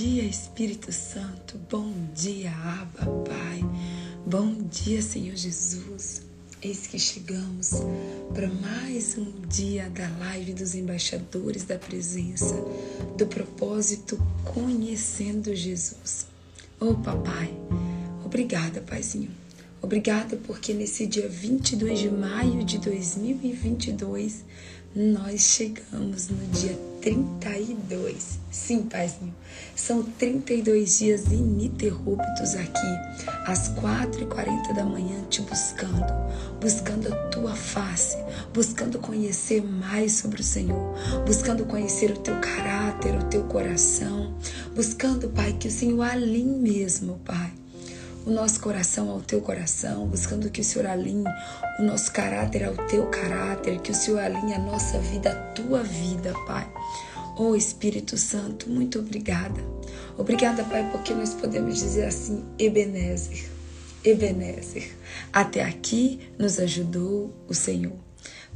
dia, Espírito Santo. Bom dia, Abba, Pai. Bom dia, Senhor Jesus. Eis que chegamos para mais um dia da live dos embaixadores da presença, do propósito Conhecendo Jesus. Oh, papai, obrigada, Paizinho. Obrigada porque nesse dia 22 de maio de 2022 nós chegamos no dia 32. Sim, Paizinho, são 32 dias ininterruptos aqui, às 4h40 da manhã, te buscando, buscando a tua face, buscando conhecer mais sobre o Senhor, buscando conhecer o teu caráter, o teu coração, buscando, Pai, que o Senhor alinhe mesmo, Pai o nosso coração ao teu coração, buscando que o Senhor alinhe o nosso caráter ao teu caráter, que o Senhor alinhe a nossa vida à tua vida, Pai. Oh Espírito Santo, muito obrigada. Obrigada, Pai, porque nós podemos dizer assim, Ebenezer, Ebenezer. Até aqui nos ajudou o Senhor.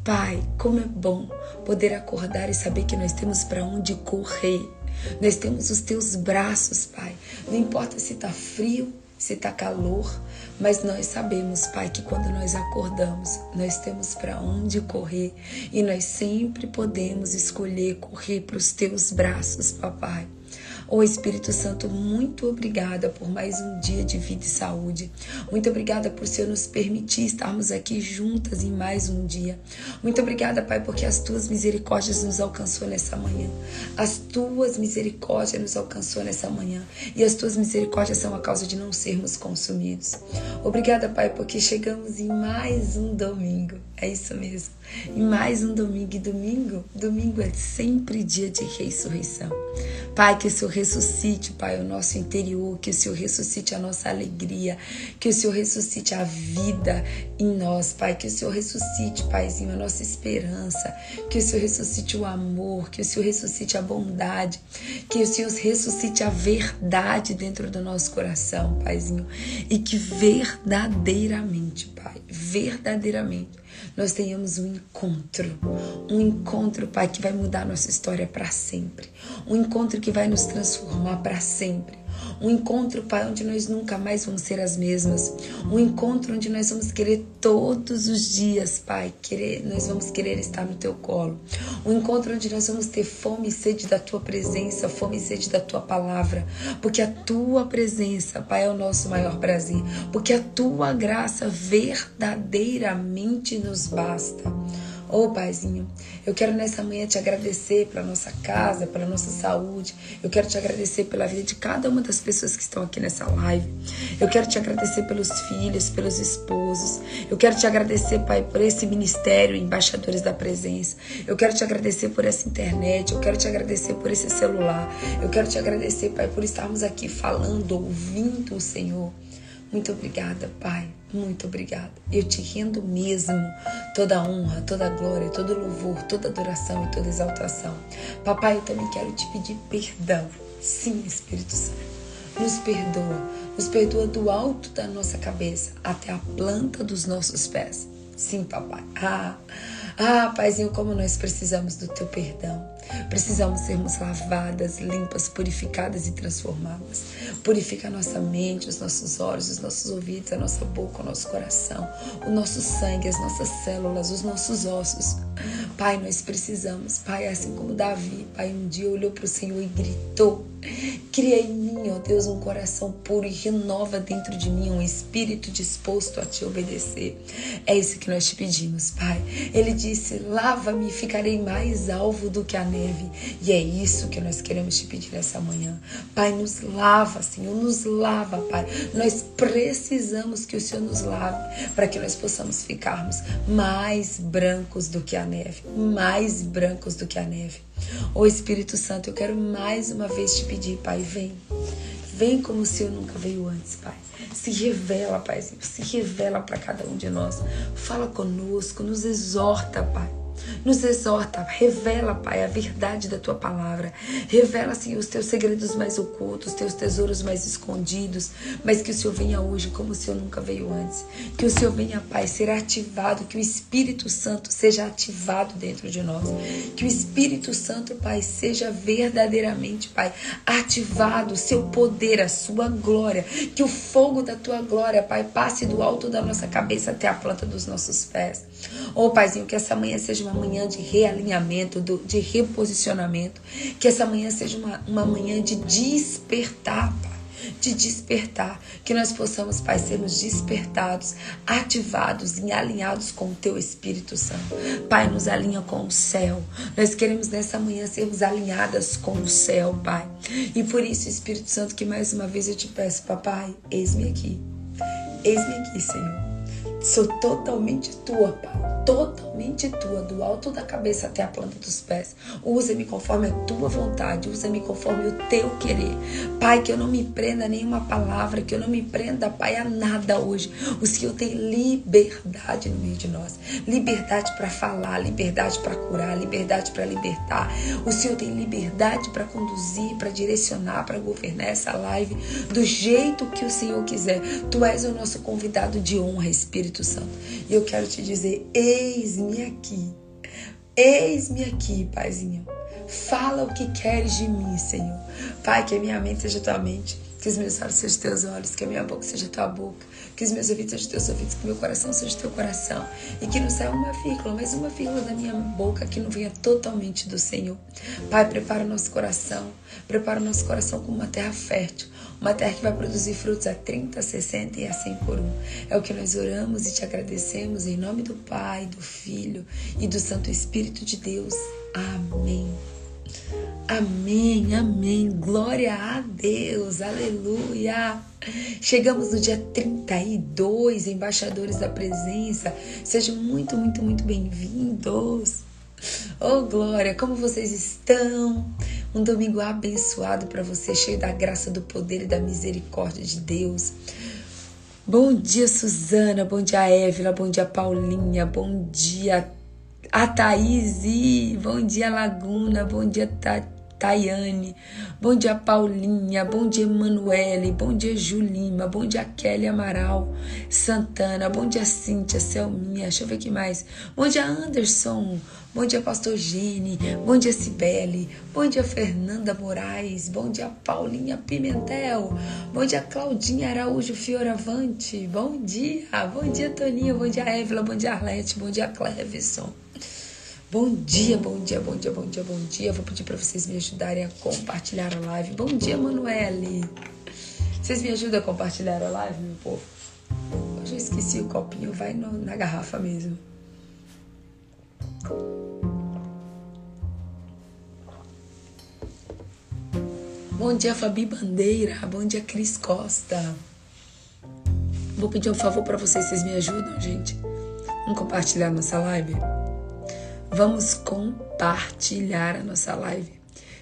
Pai, como é bom poder acordar e saber que nós temos para onde correr. Nós temos os teus braços, Pai. Não importa se está frio, se está calor, mas nós sabemos, Pai, que quando nós acordamos, nós temos para onde correr e nós sempre podemos escolher correr para os teus braços, papai. Ô oh, Espírito Santo, muito obrigada por mais um dia de vida e saúde. Muito obrigada por Senhor nos permitir estarmos aqui juntas em mais um dia. Muito obrigada, Pai, porque as tuas misericórdias nos alcançou nessa manhã. As tuas misericórdias nos alcançou nessa manhã. E as tuas misericórdias são a causa de não sermos consumidos. Obrigada, Pai, porque chegamos em mais um domingo. É isso mesmo. Em mais um domingo. E domingo, domingo é sempre dia de ressurreição. Pai, que o Senhor ressuscite, Pai, o nosso interior, que o Senhor ressuscite a nossa alegria, que o Senhor ressuscite a vida em nós, Pai, que o Senhor ressuscite, Paizinho, a nossa esperança, que o Senhor ressuscite o amor, que o Senhor ressuscite a bondade, que o Senhor ressuscite a verdade dentro do nosso coração, Paizinho, e que verdadeiramente, Pai, verdadeiramente nós tenhamos um encontro, um encontro, Pai, que vai mudar nossa história para sempre, um encontro que vai nos transformar para sempre. Um encontro, Pai, onde nós nunca mais vamos ser as mesmas. Um encontro onde nós vamos querer todos os dias, Pai, querer, nós vamos querer estar no teu colo. Um encontro onde nós vamos ter fome e sede da tua presença, fome e sede da tua palavra, porque a tua presença, Pai, é o nosso maior prazer, porque a tua graça verdadeiramente nos basta. Ô oh, Paizinho, eu quero nessa manhã te agradecer pela nossa casa, pela nossa saúde. Eu quero te agradecer pela vida de cada uma das pessoas que estão aqui nessa live. Eu quero te agradecer pelos filhos, pelos esposos. Eu quero te agradecer, Pai, por esse ministério, embaixadores da presença. Eu quero te agradecer por essa internet. Eu quero te agradecer por esse celular. Eu quero te agradecer, Pai, por estarmos aqui falando, ouvindo o Senhor. Muito obrigada, Pai. Muito obrigada. Eu te rendo mesmo toda honra, toda glória, todo louvor, toda adoração e toda exaltação. Papai, eu também quero te pedir perdão. Sim, Espírito Santo. Nos perdoa. Nos perdoa do alto da nossa cabeça até a planta dos nossos pés. Sim, papai. Ah, ah, Paizinho, como nós precisamos do teu perdão. Precisamos sermos lavadas, limpas, purificadas e transformadas. Purifica a nossa mente, os nossos olhos, os nossos ouvidos, a nossa boca, o nosso coração, o nosso sangue, as nossas células, os nossos ossos. Pai, nós precisamos. Pai, assim como Davi, Pai, um dia olhou para o Senhor e gritou: Cria em mim, ó Deus, um coração puro e renova dentro de mim um espírito disposto a te obedecer. É isso que nós te pedimos, Pai. Ele disse: Lava-me e ficarei mais alvo do que a neve. E é isso que nós queremos te pedir essa manhã. Pai, nos lava, Senhor, nos lava, Pai. Nós precisamos que o Senhor nos lave para que nós possamos ficarmos mais brancos do que a neve, mais brancos do que a neve. Ô Espírito Santo, eu quero mais uma vez te pedir, Pai, vem. Vem como o Senhor nunca veio antes, Pai. Se revela, Pai. Se revela para cada um de nós. Fala conosco, nos exorta, Pai. Nos exorta, revela, Pai, a verdade da tua palavra. Revela, Senhor, os teus segredos mais ocultos, os teus tesouros mais escondidos. Mas que o Senhor venha hoje como o Senhor nunca veio antes. Que o Senhor venha, Pai, ser ativado, que o Espírito Santo seja ativado dentro de nós. Que o Espírito Santo, Pai, seja verdadeiramente, Pai, ativado, o seu poder, a sua glória. Que o fogo da tua glória, Pai, passe do alto da nossa cabeça até a planta dos nossos pés. Oh, Paizinho, que essa manhã seja uma manhã de realinhamento, de reposicionamento. Que essa manhã seja uma, uma manhã de despertar, Pai de despertar, que nós possamos, Pai, sermos despertados, ativados e alinhados com o Teu Espírito Santo. Pai, nos alinha com o céu. Nós queremos nessa manhã sermos alinhadas com o céu, Pai. E por isso, Espírito Santo, que mais uma vez eu te peço, Papai, eis-me aqui. Eis-me aqui, Senhor. Sou totalmente tua, Pai totalmente tua, do alto da cabeça até a planta dos pés. Usa-me conforme a tua vontade, usa-me conforme o teu querer. Pai, que eu não me prenda a nenhuma palavra, que eu não me prenda, Pai, a nada hoje. O Senhor tem liberdade no meio de nós. Liberdade para falar, liberdade para curar, liberdade para libertar. O Senhor tem liberdade para conduzir, para direcionar, para governar essa live do jeito que o Senhor quiser. Tu és o nosso convidado de honra, Espírito Santo. E eu quero te dizer, Eis-me aqui. Eis-me aqui, Paizinho. Fala o que queres de mim, Senhor. Pai, que a minha mente seja tua mente, que os meus olhos sejam teus olhos, que a minha boca seja tua boca, que os meus ouvidos sejam teus ouvidos, que meu coração seja teu coração. E que não saia uma vírgula, mas uma vírgula da minha boca que não venha totalmente do Senhor. Pai, prepara o nosso coração, prepara o nosso coração como uma terra fértil, uma terra que vai produzir frutos a 30, 60 e a 100 por um. É o que nós oramos e te agradecemos em nome do Pai, do Filho e do Santo Espírito de Deus. Amém. Amém, amém. Glória a Deus, aleluia. Chegamos no dia 32, embaixadores da presença. Sejam muito, muito, muito bem-vindos. Oh, glória, como vocês estão? Um domingo abençoado para você, cheio da graça, do poder e da misericórdia de Deus. Bom dia, Suzana. Bom dia, Évila. Bom dia, Paulinha. Bom dia, a Thaís. Bom dia, Laguna. Bom dia. Tayane, bom dia Paulinha, bom dia Emanuele, bom dia Julima, bom dia Kelly Amaral, Santana, bom dia Cíntia, Selminha, deixa eu ver aqui mais, bom dia Anderson, bom dia Pastor Gene, bom dia Cibele, bom dia Fernanda Moraes, bom dia Paulinha Pimentel, bom dia Claudinha Araújo Fioravante, bom dia, bom dia Toninha, bom dia Évila, bom dia Arlete, bom dia Clevison. Bom dia, bom dia, bom dia, bom dia, bom dia. Vou pedir para vocês me ajudarem a compartilhar a live. Bom dia, Manuele. Vocês me ajudam a compartilhar a live, meu povo? Eu esqueci o copinho, vai no, na garrafa mesmo. Bom dia, Fabi Bandeira. Bom dia, Cris Costa. Vou pedir um favor para vocês, vocês me ajudam, gente? Vamos compartilhar nossa live? Vamos compartilhar a nossa live.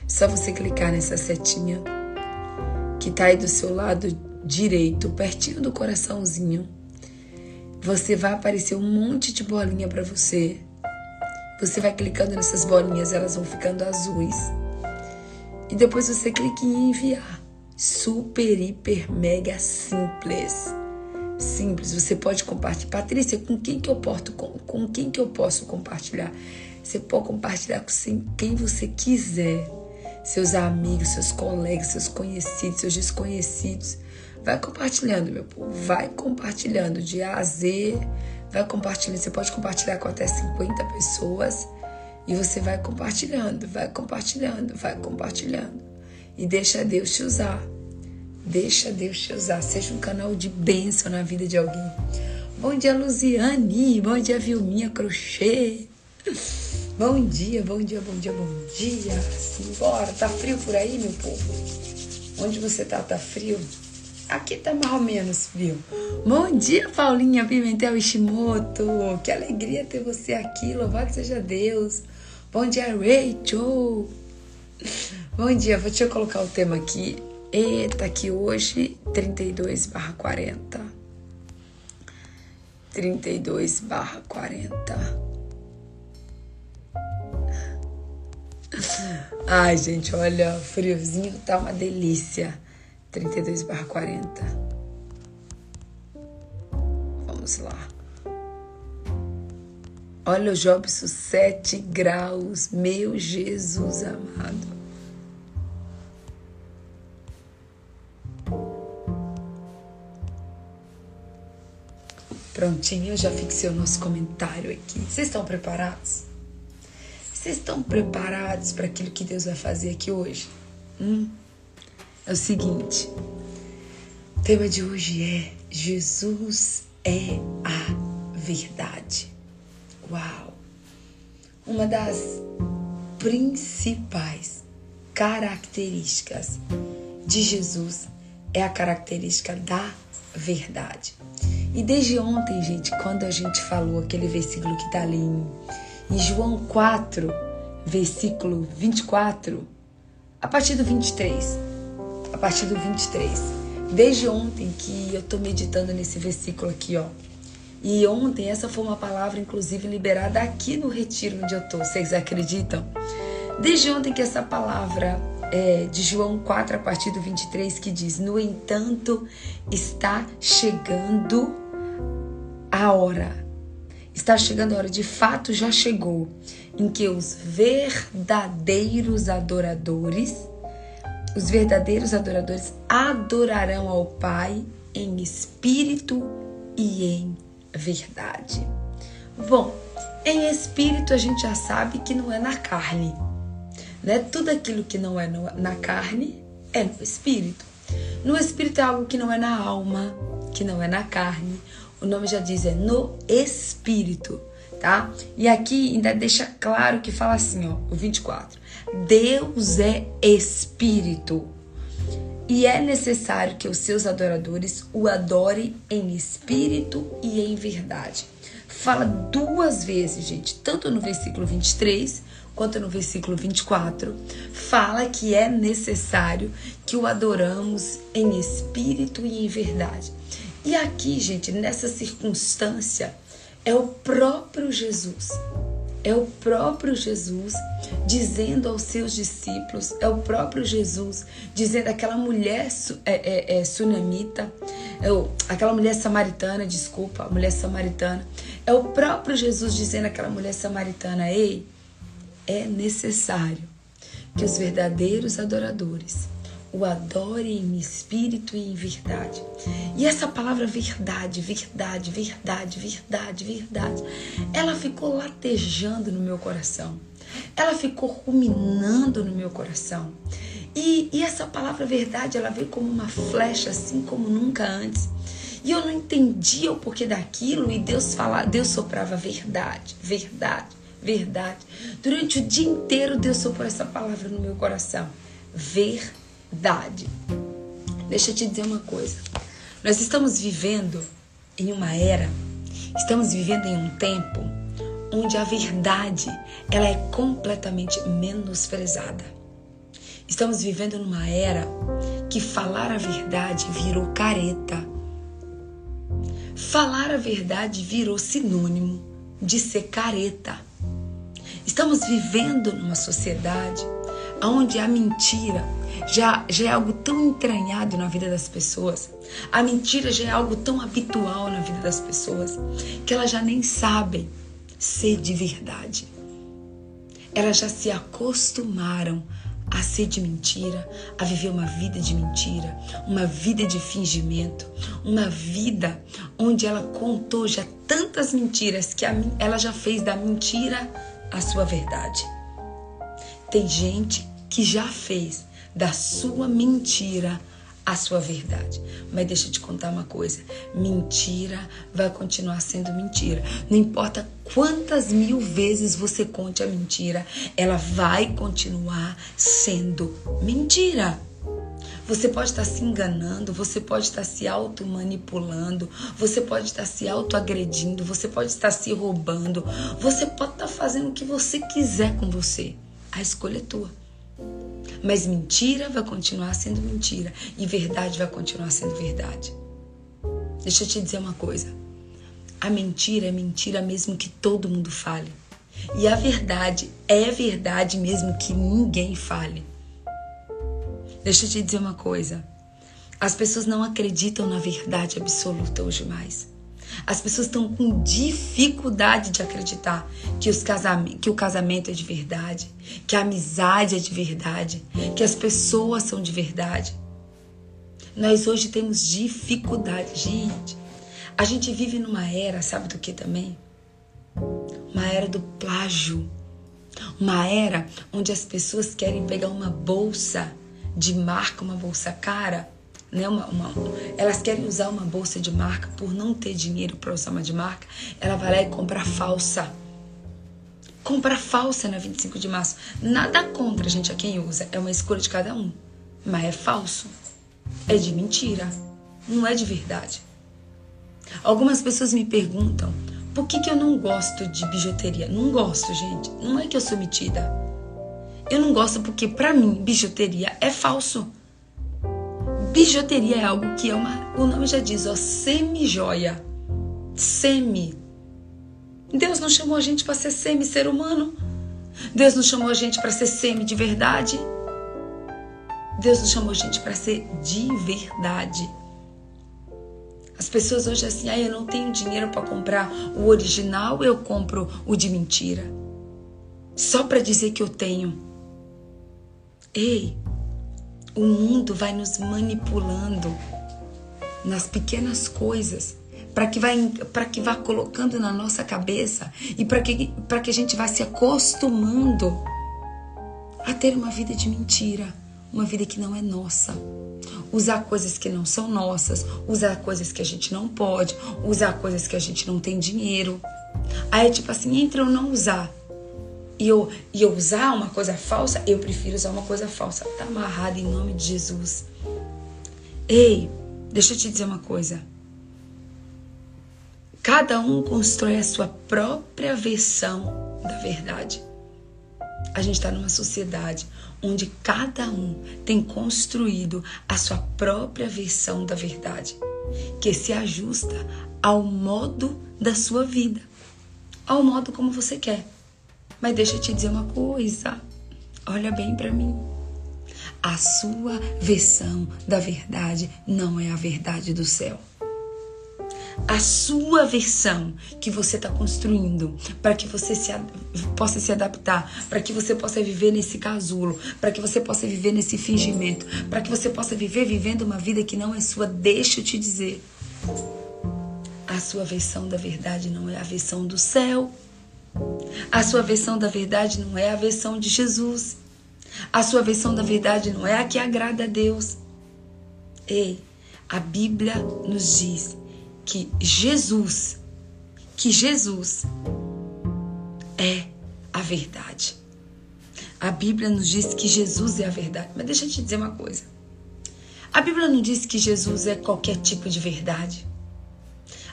Só você clicar nessa setinha que tá aí do seu lado direito, pertinho do coraçãozinho. Você vai aparecer um monte de bolinha para você. Você vai clicando nessas bolinhas, elas vão ficando azuis. E depois você clica em enviar. Super, hiper, mega simples simples. Você pode compartilhar. Patrícia, com quem que eu posso, com, com quem que eu posso compartilhar? Você pode compartilhar com quem você quiser. Seus amigos, seus colegas, seus conhecidos, seus desconhecidos. Vai compartilhando, meu povo. Vai compartilhando de A a Z. Vai compartilhando. Você pode compartilhar com até 50 pessoas. E você vai compartilhando, vai compartilhando, vai compartilhando. E deixa Deus te usar. Deixa Deus te usar. Seja um canal de bênção na vida de alguém. Bom dia, Luziane. Bom dia, Vilminha Crochê. Bom dia, bom dia, bom dia, bom dia. Simbora. Tá frio por aí, meu povo? Onde você tá? Tá frio? Aqui tá mais ou menos frio. Bom dia, Paulinha Pimentel Ishimoto. Que alegria ter você aqui. Louvado seja Deus. Bom dia, Rachel. Bom dia, vou te colocar o tema aqui. Eita, aqui hoje 32 barra 40. 32 barra 40. Ai, gente, olha, friozinho tá uma delícia. 32 barra 40. Vamos lá. Olha o Jobson, 7 graus. Meu Jesus amado. Prontinho, eu já fixei o nosso comentário aqui. Vocês estão preparados? Vocês estão preparados para aquilo que Deus vai fazer aqui hoje? Hum? É o seguinte: o tema de hoje é Jesus é a verdade. Uau! Uma das principais características de Jesus é a característica da verdade. E desde ontem, gente, quando a gente falou aquele versículo que está ali em, em João 4, versículo 24, a partir do 23, a partir do 23, desde ontem que eu estou meditando nesse versículo aqui, ó. E ontem essa foi uma palavra, inclusive, liberada aqui no retiro onde eu estou. Vocês acreditam? Desde ontem que essa palavra é, de João 4, a partir do 23, que diz: No entanto, está chegando a hora. Está chegando a hora, de fato já chegou, em que os verdadeiros adoradores, os verdadeiros adoradores adorarão ao Pai em espírito e em verdade. Bom, em espírito a gente já sabe que não é na carne, né? Tudo aquilo que não é na carne é no espírito. No espírito é algo que não é na alma, que não é na carne o nome já diz, é no espírito, tá? E aqui ainda deixa claro que fala assim, ó, o 24. Deus é espírito. E é necessário que os seus adoradores o adorem em espírito e em verdade. Fala duas vezes, gente, tanto no versículo 23 quanto no versículo 24, fala que é necessário que o adoramos em espírito e em verdade. E aqui, gente, nessa circunstância, é o próprio Jesus. É o próprio Jesus dizendo aos seus discípulos, é o próprio Jesus dizendo àquela mulher é, é, é, sunamita, é o, aquela mulher samaritana, desculpa, a mulher samaritana, é o próprio Jesus dizendo àquela mulher samaritana: ei, é necessário que os verdadeiros adoradores o adore em espírito e em verdade. E essa palavra verdade, verdade, verdade, verdade, verdade, ela ficou latejando no meu coração. Ela ficou ruminando no meu coração. E, e essa palavra verdade, ela veio como uma flecha, assim como nunca antes. E eu não entendia o porquê daquilo e Deus falava, Deus soprava verdade, verdade, verdade. Durante o dia inteiro Deus soprou essa palavra no meu coração. Verdade verdade. Deixa eu te dizer uma coisa. Nós estamos vivendo em uma era, estamos vivendo em um tempo onde a verdade ela é completamente menosprezada. Estamos vivendo numa era que falar a verdade virou careta. Falar a verdade virou sinônimo de ser careta. Estamos vivendo numa sociedade onde a mentira já, já é algo tão entranhado na vida das pessoas, a mentira já é algo tão habitual na vida das pessoas, que elas já nem sabem ser de verdade. Elas já se acostumaram a ser de mentira, a viver uma vida de mentira, uma vida de fingimento, uma vida onde ela contou já tantas mentiras que ela já fez da mentira a sua verdade. Tem gente que já fez da sua mentira a sua verdade. Mas deixa eu te contar uma coisa: mentira vai continuar sendo mentira. Não importa quantas mil vezes você conte a mentira, ela vai continuar sendo mentira. Você pode estar se enganando, você pode estar se auto-manipulando, você pode estar se auto-agredindo, você pode estar se roubando, você pode estar fazendo o que você quiser com você. A escolha é tua. Mas mentira vai continuar sendo mentira e verdade vai continuar sendo verdade. Deixa eu te dizer uma coisa. A mentira é mentira mesmo que todo mundo fale. E a verdade é verdade mesmo que ninguém fale. Deixa eu te dizer uma coisa. As pessoas não acreditam na verdade absoluta hoje mais. As pessoas estão com dificuldade de acreditar que, os que o casamento é de verdade, que a amizade é de verdade, que as pessoas são de verdade. Nós hoje temos dificuldade, gente. A gente vive numa era, sabe do que também? Uma era do plágio. Uma era onde as pessoas querem pegar uma bolsa de marca, uma bolsa cara, né? Uma, uma, elas querem usar uma bolsa de marca por não ter dinheiro para usar uma de marca, ela vai lá e compra falsa. Compra falsa na 25 de março. Nada contra, gente, a quem usa. É uma escolha de cada um. Mas é falso. É de mentira. Não é de verdade. Algumas pessoas me perguntam por que, que eu não gosto de bijuteria. Não gosto, gente. Não é que eu sou metida. Eu não gosto porque, para mim, bijuteria é falso. Bijuteria é algo que é uma. O nome já diz, ó, semi-joia. Semi. Deus não chamou a gente para ser semi-ser humano. Deus não chamou a gente para ser semi de verdade. Deus não chamou a gente para ser de verdade. As pessoas hoje assim, ah, eu não tenho dinheiro para comprar o original, eu compro o de mentira. Só para dizer que eu tenho. Ei, o mundo vai nos manipulando nas pequenas coisas para que vai para que vá colocando na nossa cabeça e para que para que a gente vá se acostumando a ter uma vida de mentira, uma vida que não é nossa. Usar coisas que não são nossas, usar coisas que a gente não pode, usar coisas que a gente não tem dinheiro. Aí tipo assim, entre eu não usar e eu, e eu usar uma coisa falsa, eu prefiro usar uma coisa falsa. Tá amarrado em nome de Jesus. Ei, deixa eu te dizer uma coisa. Cada um constrói a sua própria versão da verdade. A gente está numa sociedade onde cada um tem construído a sua própria versão da verdade, que se ajusta ao modo da sua vida, ao modo como você quer. Mas deixa eu te dizer uma coisa. Olha bem para mim. A sua versão da verdade não é a verdade do céu. A sua versão que você está construindo para que você se, possa se adaptar, para que você possa viver nesse casulo, para que você possa viver nesse fingimento, para que você possa viver vivendo uma vida que não é sua. Deixa eu te dizer. A sua versão da verdade não é a versão do céu. A sua versão da verdade não é a versão de Jesus. A sua versão da verdade não é a que agrada a Deus. Ei, a Bíblia nos diz que Jesus, que Jesus é a verdade. A Bíblia nos diz que Jesus é a verdade. Mas deixa eu te dizer uma coisa. A Bíblia não diz que Jesus é qualquer tipo de verdade.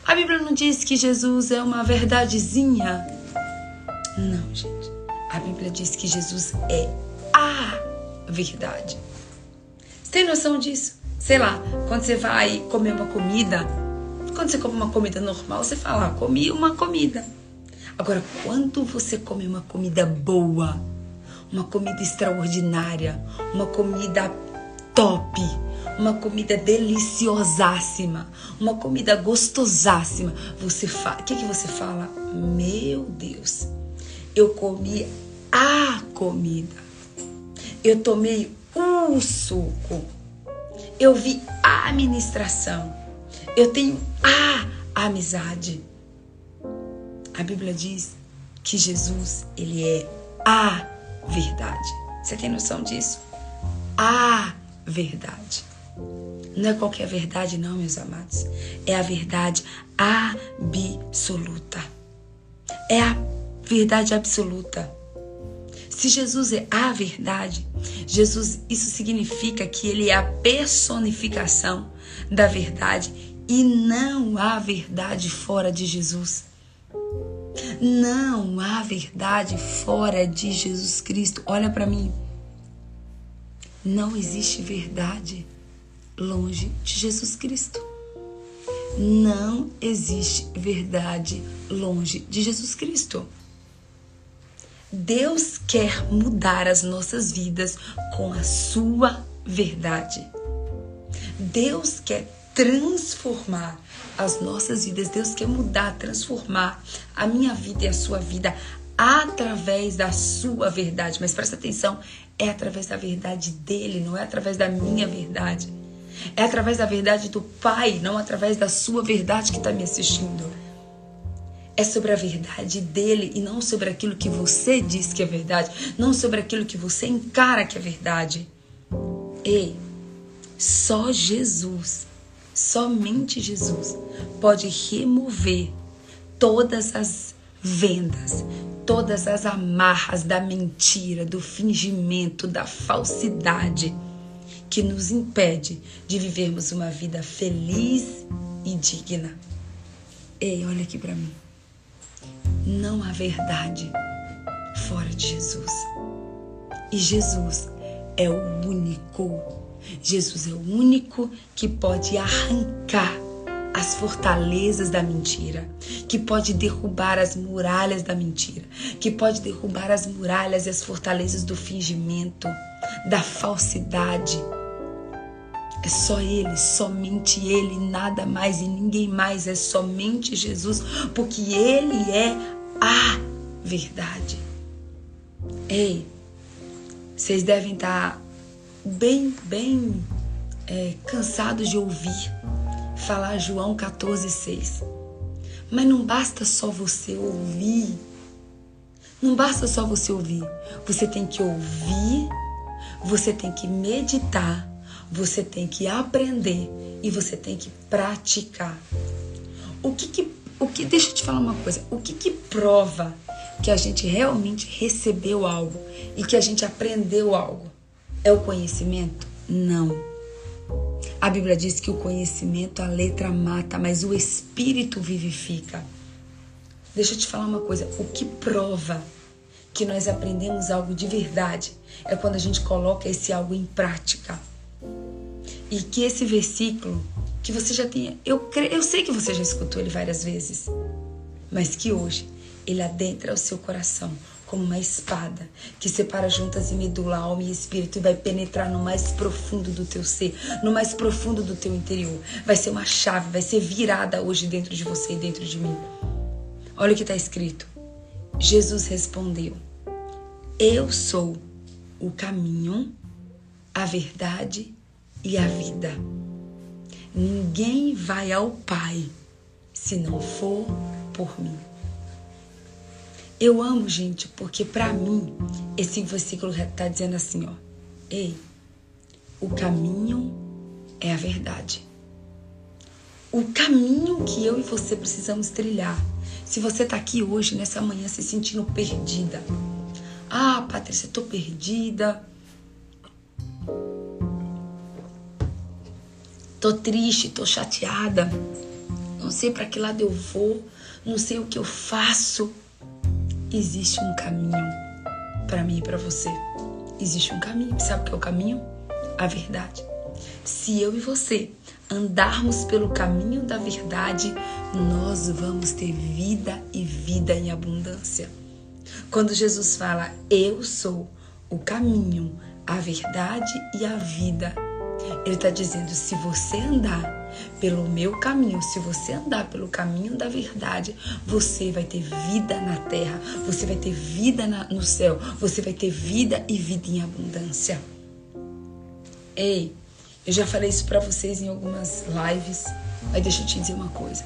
A Bíblia não diz que Jesus é uma verdadezinha não, gente. A Bíblia diz que Jesus é a verdade. Você tem noção disso? Sei lá, quando você vai comer uma comida, quando você come uma comida normal, você fala, ah, comi uma comida. Agora, quando você come uma comida boa, uma comida extraordinária, uma comida top, uma comida deliciosíssima, uma comida gostosássima, você fala, o que, que você fala? Meu Deus, eu comi a comida. Eu tomei o suco. Eu vi a administração. Eu tenho a amizade. A Bíblia diz que Jesus, ele é a verdade. Você tem noção disso? A verdade. Não é qualquer verdade, não, meus amados. É a verdade absoluta. É a verdade absoluta. Se Jesus é a verdade, Jesus, isso significa que ele é a personificação da verdade e não há verdade fora de Jesus. Não há verdade fora de Jesus Cristo. Olha para mim. Não existe verdade longe de Jesus Cristo. Não existe verdade longe de Jesus Cristo. Deus quer mudar as nossas vidas com a sua verdade. Deus quer transformar as nossas vidas. Deus quer mudar, transformar a minha vida e a sua vida através da sua verdade. Mas presta atenção, é através da verdade dele, não é através da minha verdade. É através da verdade do Pai, não através da sua verdade que está me assistindo. É sobre a verdade dele e não sobre aquilo que você diz que é verdade, não sobre aquilo que você encara que é verdade. Ei, só Jesus, somente Jesus, pode remover todas as vendas, todas as amarras da mentira, do fingimento, da falsidade que nos impede de vivermos uma vida feliz e digna. Ei, olha aqui para mim. Não há verdade fora de Jesus. E Jesus é o único. Jesus é o único que pode arrancar as fortalezas da mentira, que pode derrubar as muralhas da mentira, que pode derrubar as muralhas e as fortalezas do fingimento, da falsidade é só Ele, somente Ele, nada mais e ninguém mais, é somente Jesus, porque Ele é a verdade. Ei, vocês devem estar bem, bem é, cansados de ouvir falar João 14,6. Mas não basta só você ouvir. Não basta só você ouvir. Você tem que ouvir, você tem que meditar você tem que aprender e você tem que praticar. O que que, o que deixa eu te falar uma coisa, o que que prova que a gente realmente recebeu algo e que a gente aprendeu algo? É o conhecimento? Não. A Bíblia diz que o conhecimento, a letra mata, mas o espírito vivifica. Deixa eu te falar uma coisa, o que prova que nós aprendemos algo de verdade é quando a gente coloca esse algo em prática. E que esse versículo, que você já tenha, eu, creio, eu sei que você já escutou ele várias vezes, mas que hoje ele adentra o seu coração como uma espada que separa juntas e medula alma e espírito e vai penetrar no mais profundo do teu ser, no mais profundo do teu interior. Vai ser uma chave, vai ser virada hoje dentro de você e dentro de mim. Olha o que está escrito. Jesus respondeu: Eu sou o caminho, a verdade e a vida. Ninguém vai ao Pai se não for por mim. Eu amo, gente, porque para mim esse versículo está dizendo assim, ó. Ei, o caminho é a verdade. O caminho que eu e você precisamos trilhar. Se você está aqui hoje, nessa manhã, se sentindo perdida. Ah, Patrícia, estou perdida. Tô triste, tô chateada. Não sei para que lado eu vou, não sei o que eu faço. Existe um caminho para mim e para você. Existe um caminho. Sabe o que é o caminho? A verdade. Se eu e você andarmos pelo caminho da verdade, nós vamos ter vida e vida em abundância. Quando Jesus fala, Eu sou o caminho, a verdade e a vida, ele está dizendo: se você andar pelo meu caminho, se você andar pelo caminho da verdade, você vai ter vida na terra, você vai ter vida na, no céu, você vai ter vida e vida em abundância. Ei, eu já falei isso para vocês em algumas lives, mas deixa eu te dizer uma coisa.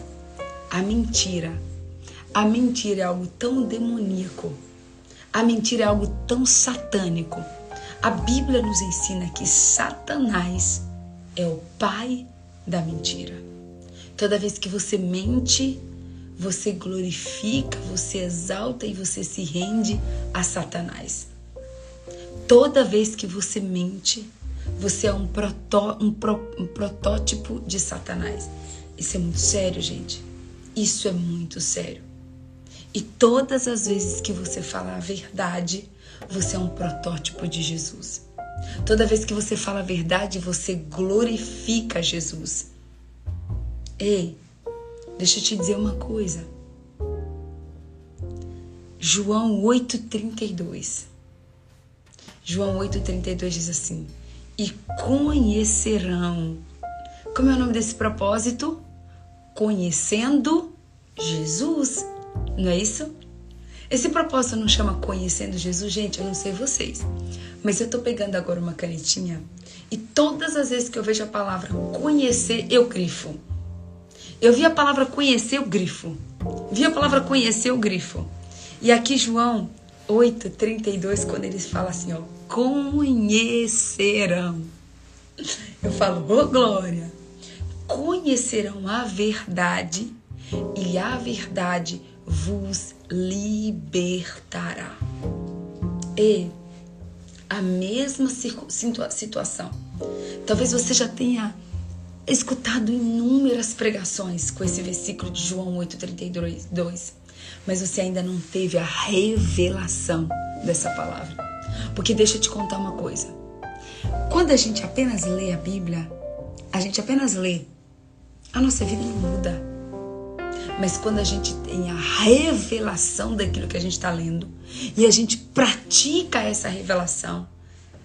A mentira, a mentira é algo tão demoníaco, a mentira é algo tão satânico a Bíblia nos ensina que Satanás é o pai da mentira. Toda vez que você mente, você glorifica, você exalta e você se rende a Satanás. Toda vez que você mente, você é um, um, pro, um protótipo de Satanás. Isso é muito sério, gente. Isso é muito sério. E todas as vezes que você fala a verdade, você é um protótipo de Jesus. Toda vez que você fala a verdade, você glorifica Jesus. Ei, deixa eu te dizer uma coisa. João 8,32. João 8,32 diz assim: E conhecerão. Como é o nome desse propósito? Conhecendo Jesus. Não é isso? Esse propósito não chama conhecendo Jesus, gente, eu não sei vocês. Mas eu tô pegando agora uma canetinha e todas as vezes que eu vejo a palavra conhecer, eu grifo. Eu vi a palavra conhecer, eu grifo. Vi a palavra conhecer, eu grifo. E aqui João 8, 32, quando eles falam assim, ó, conhecerão. Eu falo, ô oh, glória! Conhecerão a verdade e a verdade vos libertará. E a mesma situação. Talvez você já tenha escutado inúmeras pregações com esse versículo de João 8,32 mas você ainda não teve a revelação dessa palavra. Porque deixa eu te contar uma coisa. Quando a gente apenas lê a Bíblia, a gente apenas lê, a nossa vida não muda. Mas quando a gente tem a revelação daquilo que a gente está lendo e a gente pratica essa revelação,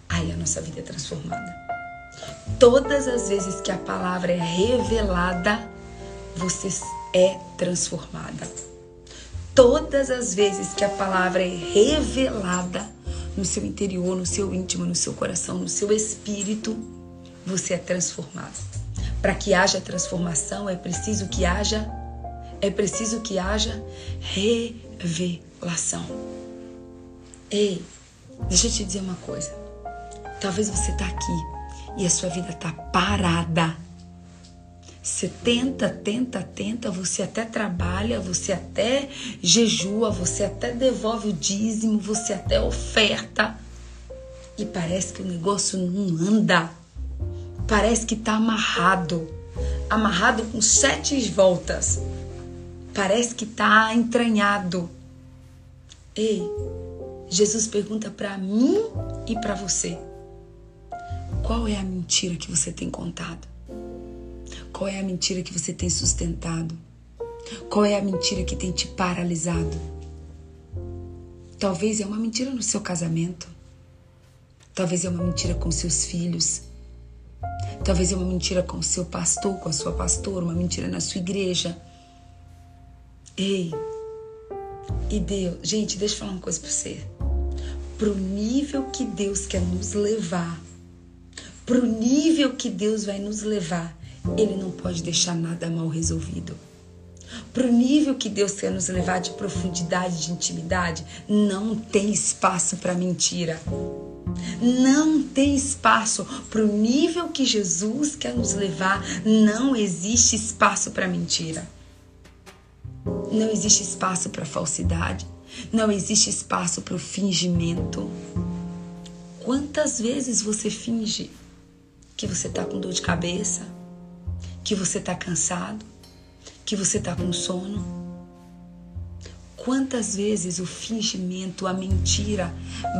aí a nossa vida é transformada. Todas as vezes que a palavra é revelada, você é transformada todas as vezes que a palavra é revelada no seu interior, no seu íntimo, no seu coração, no seu espírito, você é transformado. Para que haja transformação é preciso que haja é preciso que haja revelação. Ei, deixa eu te dizer uma coisa. Talvez você está aqui e a sua vida está parada você tenta, tenta, tenta, você até trabalha, você até jejua, você até devolve o dízimo, você até oferta. E parece que o negócio não anda. Parece que está amarrado. Amarrado com sete voltas. Parece que está entranhado. Ei, Jesus pergunta para mim e para você: qual é a mentira que você tem contado? Qual é a mentira que você tem sustentado? Qual é a mentira que tem te paralisado? Talvez é uma mentira no seu casamento. Talvez é uma mentira com seus filhos. Talvez é uma mentira com seu pastor, com a sua pastora, uma mentira na sua igreja. Ei, e Deus, gente, deixa eu falar uma coisa para você. Pro nível que Deus quer nos levar, pro nível que Deus vai nos levar, ele não pode deixar nada mal resolvido. Para o nível que Deus quer nos levar de profundidade, de intimidade, não tem espaço para mentira. Não tem espaço para o nível que Jesus quer nos levar. Não existe espaço para mentira. Não existe espaço para falsidade. Não existe espaço para o fingimento. Quantas vezes você finge que você está com dor de cabeça? que você está cansado, que você está com sono. Quantas vezes o fingimento, a mentira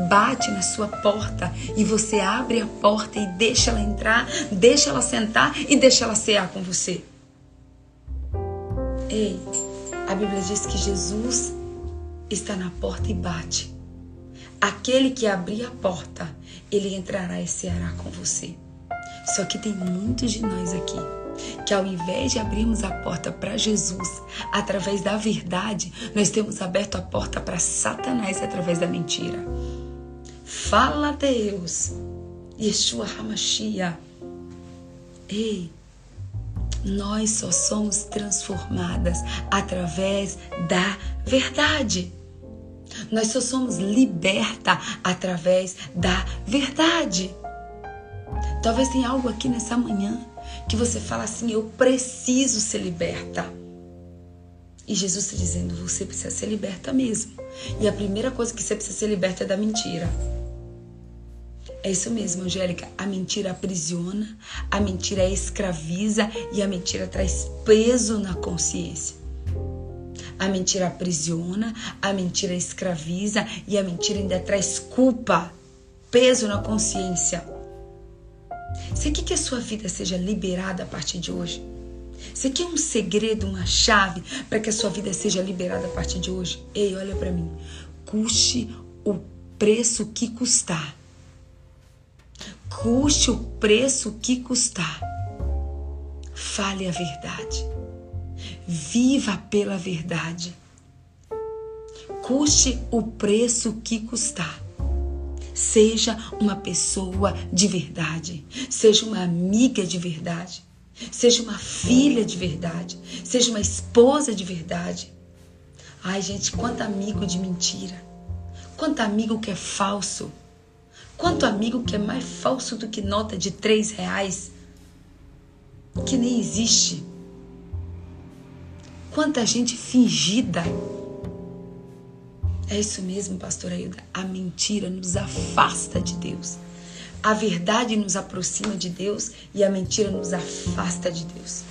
bate na sua porta e você abre a porta e deixa ela entrar, deixa ela sentar e deixa ela cear com você? Ei, a Bíblia diz que Jesus está na porta e bate. Aquele que abrir a porta, ele entrará e ceará com você. Só que tem muitos de nós aqui que ao invés de abrirmos a porta para Jesus através da verdade, nós temos aberto a porta para Satanás através da mentira. Fala Deus, Yeshua Hamashia. Ei, nós só somos transformadas através da verdade. Nós só somos liberta através da verdade. Talvez tenha algo aqui nessa manhã que você fala assim: eu preciso ser liberta. E Jesus está dizendo: você precisa ser liberta mesmo. E a primeira coisa que você precisa ser liberta é da mentira. É isso mesmo, Angélica. A mentira aprisiona, a mentira escraviza e a mentira traz peso na consciência. A mentira aprisiona, a mentira escraviza e a mentira ainda traz culpa, peso na consciência. Você quer que a sua vida seja liberada a partir de hoje? Você quer um segredo, uma chave para que a sua vida seja liberada a partir de hoje? Ei, olha para mim. custe o preço que custar. Custe o preço que custar. Fale a verdade. Viva pela verdade. Custe o preço que custar. Seja uma pessoa de verdade. Seja uma amiga de verdade. Seja uma filha de verdade. Seja uma esposa de verdade. Ai, gente, quanto amigo de mentira. Quanto amigo que é falso. Quanto amigo que é mais falso do que nota de três reais. Que nem existe. Quanta gente fingida. É isso mesmo, pastora Hilda. A mentira nos afasta de Deus. A verdade nos aproxima de Deus e a mentira nos afasta de Deus.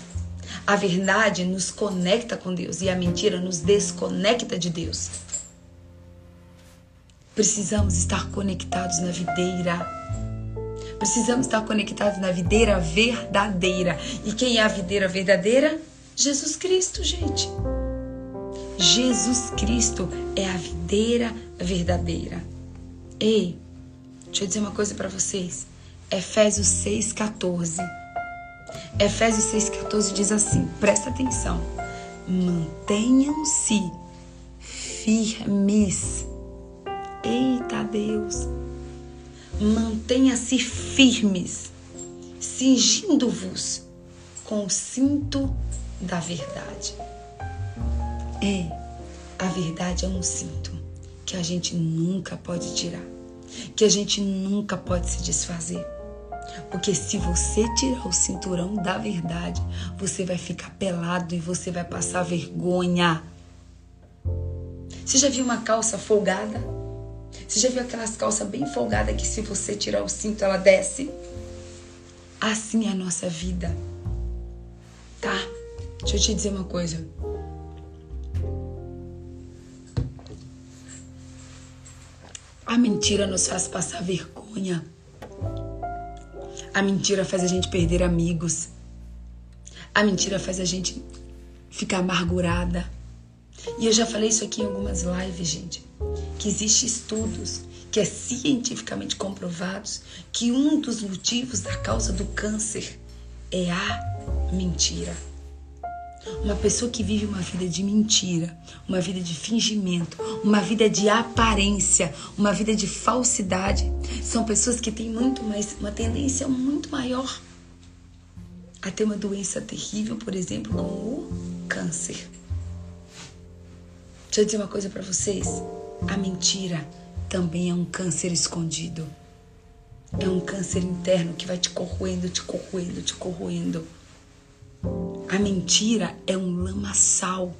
A verdade nos conecta com Deus e a mentira nos desconecta de Deus. Precisamos estar conectados na videira. Precisamos estar conectados na videira verdadeira. E quem é a videira verdadeira? Jesus Cristo, gente. Jesus Cristo é a videira verdadeira. Ei, deixa eu dizer uma coisa para vocês. Efésios 6,14. Efésios 6,14 diz assim: presta atenção. Mantenham-se firmes. Eita Deus! Mantenha-se firmes, cingindo-vos com o cinto da verdade. É, a verdade é um cinto que a gente nunca pode tirar, que a gente nunca pode se desfazer. Porque se você tirar o cinturão da verdade, você vai ficar pelado e você vai passar vergonha. Você já viu uma calça folgada? Você já viu aquelas calças bem folgadas que se você tirar o cinto ela desce? Assim é a nossa vida. Tá? Deixa eu te dizer uma coisa. A mentira nos faz passar vergonha. A mentira faz a gente perder amigos. A mentira faz a gente ficar amargurada. E eu já falei isso aqui em algumas lives, gente, que existem estudos que é cientificamente comprovados que um dos motivos da causa do câncer é a mentira. Uma pessoa que vive uma vida de mentira, uma vida de fingimento, uma vida de aparência, uma vida de falsidade, são pessoas que têm muito mais uma tendência muito maior a ter uma doença terrível, por exemplo, como o câncer. Deixa eu dizer uma coisa para vocês. A mentira também é um câncer escondido. É um câncer interno que vai te corroendo, te corroendo, te corroendo. A mentira é um lamaçal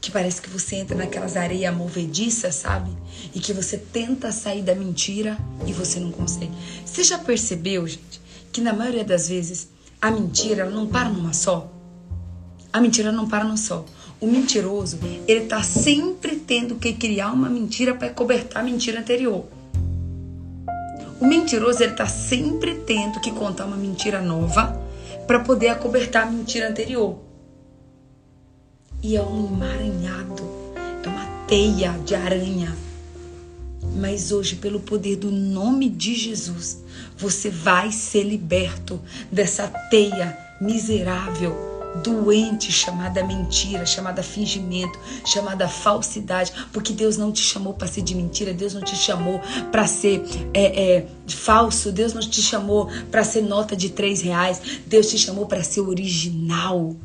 que parece que você entra naquelas areias movediças, sabe? E que você tenta sair da mentira e você não consegue. Você já percebeu, gente, que na maioria das vezes a mentira ela não para numa só? A mentira não para num só. O mentiroso, ele tá sempre tendo que criar uma mentira para cobertar a mentira anterior. O mentiroso, ele tá sempre tendo que contar uma mentira nova para poder acobertar a mentira anterior. E é um emaranhado, é uma teia de aranha. Mas hoje, pelo poder do nome de Jesus, você vai ser liberto dessa teia miserável doente chamada mentira, chamada fingimento, chamada falsidade, porque Deus não te chamou para ser de mentira, Deus não te chamou para ser é, é, falso, Deus não te chamou para ser nota de três reais, Deus te chamou para ser original,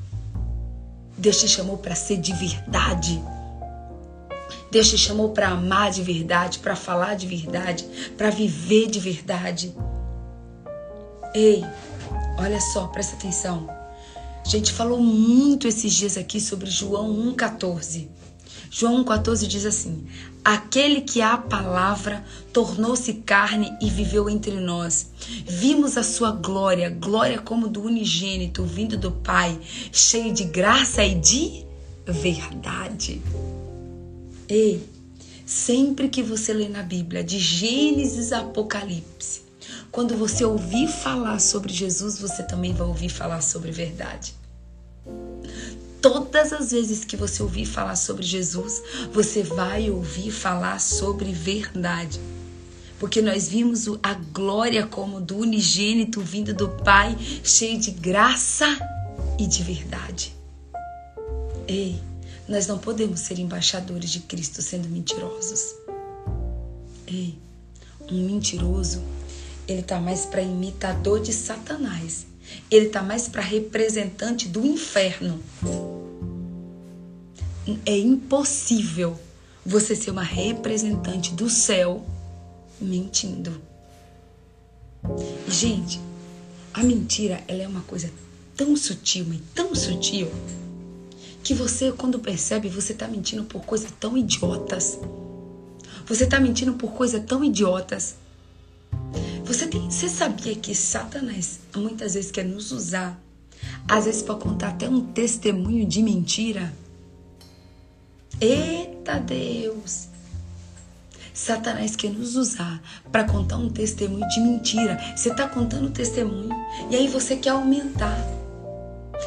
Deus te chamou para ser de verdade. Deus te chamou para amar de verdade, para falar de verdade, para viver de verdade. Ei, olha só, presta atenção. A gente falou muito esses dias aqui sobre João 1,14. João 1,14 diz assim: Aquele que a palavra tornou-se carne e viveu entre nós. Vimos a sua glória, glória como do unigênito, vindo do Pai, cheio de graça e de verdade. Ei, sempre que você lê na Bíblia, de Gênesis a Apocalipse, quando você ouvir falar sobre Jesus, você também vai ouvir falar sobre verdade. Todas as vezes que você ouvir falar sobre Jesus, você vai ouvir falar sobre verdade. Porque nós vimos a glória como do unigênito vindo do Pai, cheio de graça e de verdade. Ei, nós não podemos ser embaixadores de Cristo sendo mentirosos. Ei, um mentiroso, ele tá mais para imitador de Satanás. Ele tá mais para representante do inferno. É impossível você ser uma representante do céu mentindo. Gente, a mentira, ela é uma coisa tão sutil, e tão sutil que você, quando percebe, você está mentindo por coisas tão idiotas. Você está mentindo por coisas tão idiotas. Você, tem, você sabia que Satanás muitas vezes quer nos usar, às vezes para contar até um testemunho de mentira? Eita Deus! Satanás quer nos usar para contar um testemunho de mentira. Você está contando testemunho e aí você quer aumentar.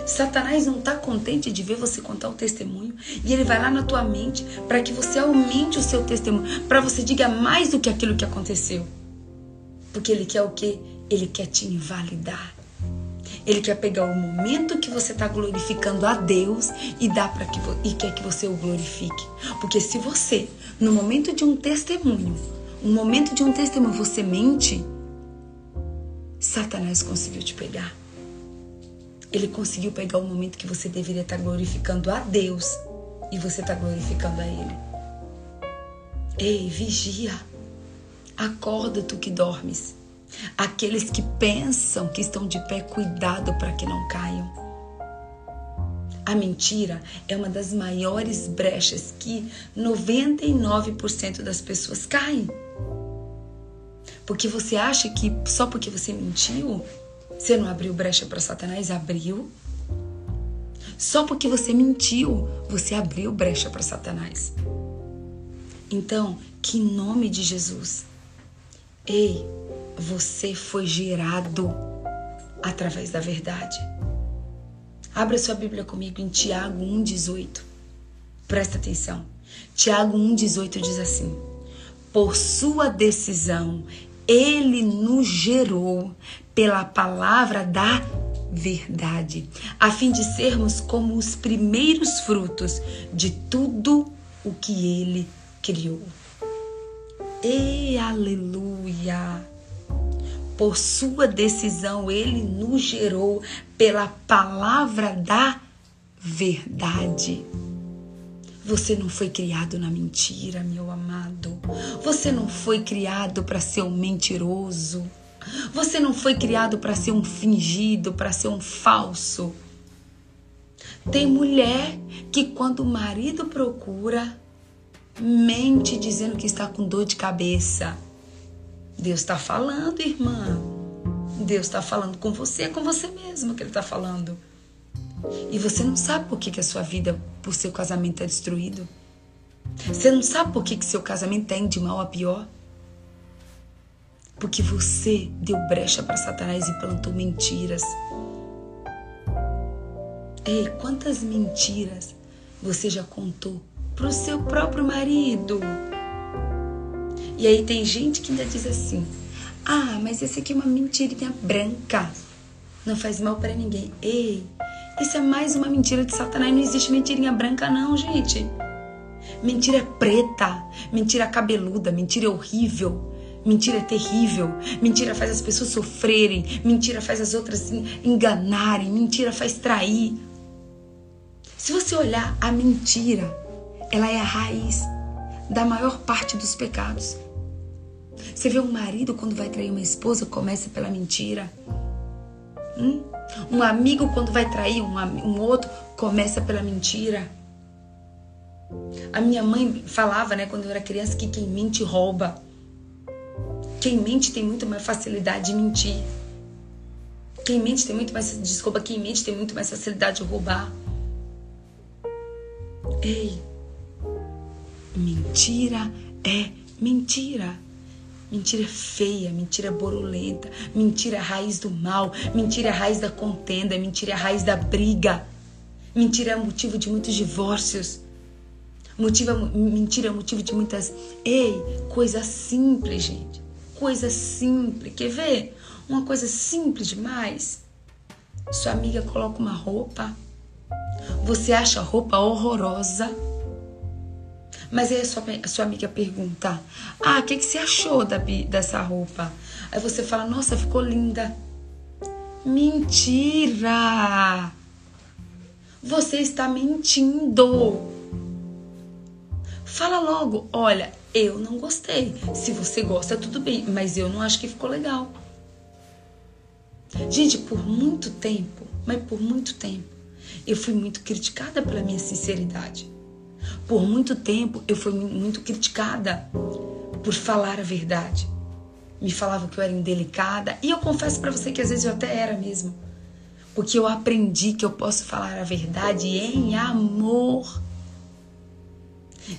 Satanás não está contente de ver você contar o testemunho e ele vai lá na tua mente para que você aumente o seu testemunho, para você diga mais do que aquilo que aconteceu. Porque ele quer o quê? Ele quer te invalidar. Ele quer pegar o momento que você está glorificando a Deus e dar para que e quer que você o glorifique. Porque se você, no momento de um testemunho, um momento de um testemunho, você mente, Satanás conseguiu te pegar. Ele conseguiu pegar o momento que você deveria estar glorificando a Deus e você está glorificando a Ele. Ei, vigia. Acorda tu que dormes. Aqueles que pensam que estão de pé, cuidado para que não caiam. A mentira é uma das maiores brechas que 99% das pessoas caem. Porque você acha que só porque você mentiu, você não abriu brecha para Satanás? Abriu. Só porque você mentiu, você abriu brecha para Satanás. Então, que em nome de Jesus, ei, você foi gerado através da verdade. Abra sua Bíblia comigo em Tiago 1,18. Presta atenção. Tiago 1,18 diz assim: Por sua decisão, ele nos gerou pela palavra da verdade, a fim de sermos como os primeiros frutos de tudo o que ele criou. E aleluia! Por sua decisão, ele nos gerou pela palavra da verdade. Você não foi criado na mentira, meu amado. Você não foi criado para ser um mentiroso. Você não foi criado para ser um fingido, para ser um falso. Tem mulher que, quando o marido procura, mente dizendo que está com dor de cabeça. Deus está falando, irmã. Deus está falando com você, é com você mesmo que Ele está falando. E você não sabe por que, que a sua vida, por seu casamento, é destruído. Você não sabe por que, que seu casamento está de mal a pior. Porque você deu brecha para Satanás e plantou mentiras. Ei, quantas mentiras você já contou para o seu próprio marido? E aí tem gente que ainda diz assim: Ah, mas esse aqui é uma mentirinha branca. Não faz mal para ninguém. Ei, isso é mais uma mentira de Satanás. Não existe mentirinha branca, não, gente. Mentira preta, mentira cabeluda, mentira horrível. Mentira é terrível. Mentira faz as pessoas sofrerem. Mentira faz as outras enganarem. Mentira faz trair. Se você olhar a mentira, ela é a raiz da maior parte dos pecados. Você vê um marido quando vai trair uma esposa começa pela mentira. Hum? Um amigo quando vai trair um, um outro começa pela mentira. A minha mãe falava, né, quando eu era criança, que quem mente rouba. Quem mente tem muito mais facilidade de mentir. Quem mente tem muito mais. Desculpa, quem mente tem muito mais facilidade de roubar. Ei, mentira é mentira. Mentira é feia, mentira é borulenta, mentira é raiz do mal, mentira raiz da contenda, mentira raiz da briga. Mentira é motivo de muitos divórcios. Motiva, mentira é motivo de muitas. Ei, coisa simples, gente. Coisa simples. Quer ver? Uma coisa simples demais. Sua amiga coloca uma roupa. Você acha a roupa horrorosa. Mas aí a sua, a sua amiga pergunta: Ah, o que, que você achou da, dessa roupa? Aí você fala: Nossa, ficou linda. Mentira! Você está mentindo. Fala logo: Olha, eu não gostei. Se você gosta, tudo bem, mas eu não acho que ficou legal. Gente, por muito tempo, mas por muito tempo, eu fui muito criticada pela minha sinceridade. Por muito tempo eu fui muito criticada por falar a verdade. Me falavam que eu era indelicada e eu confesso para você que às vezes eu até era mesmo. Porque eu aprendi que eu posso falar a verdade em amor.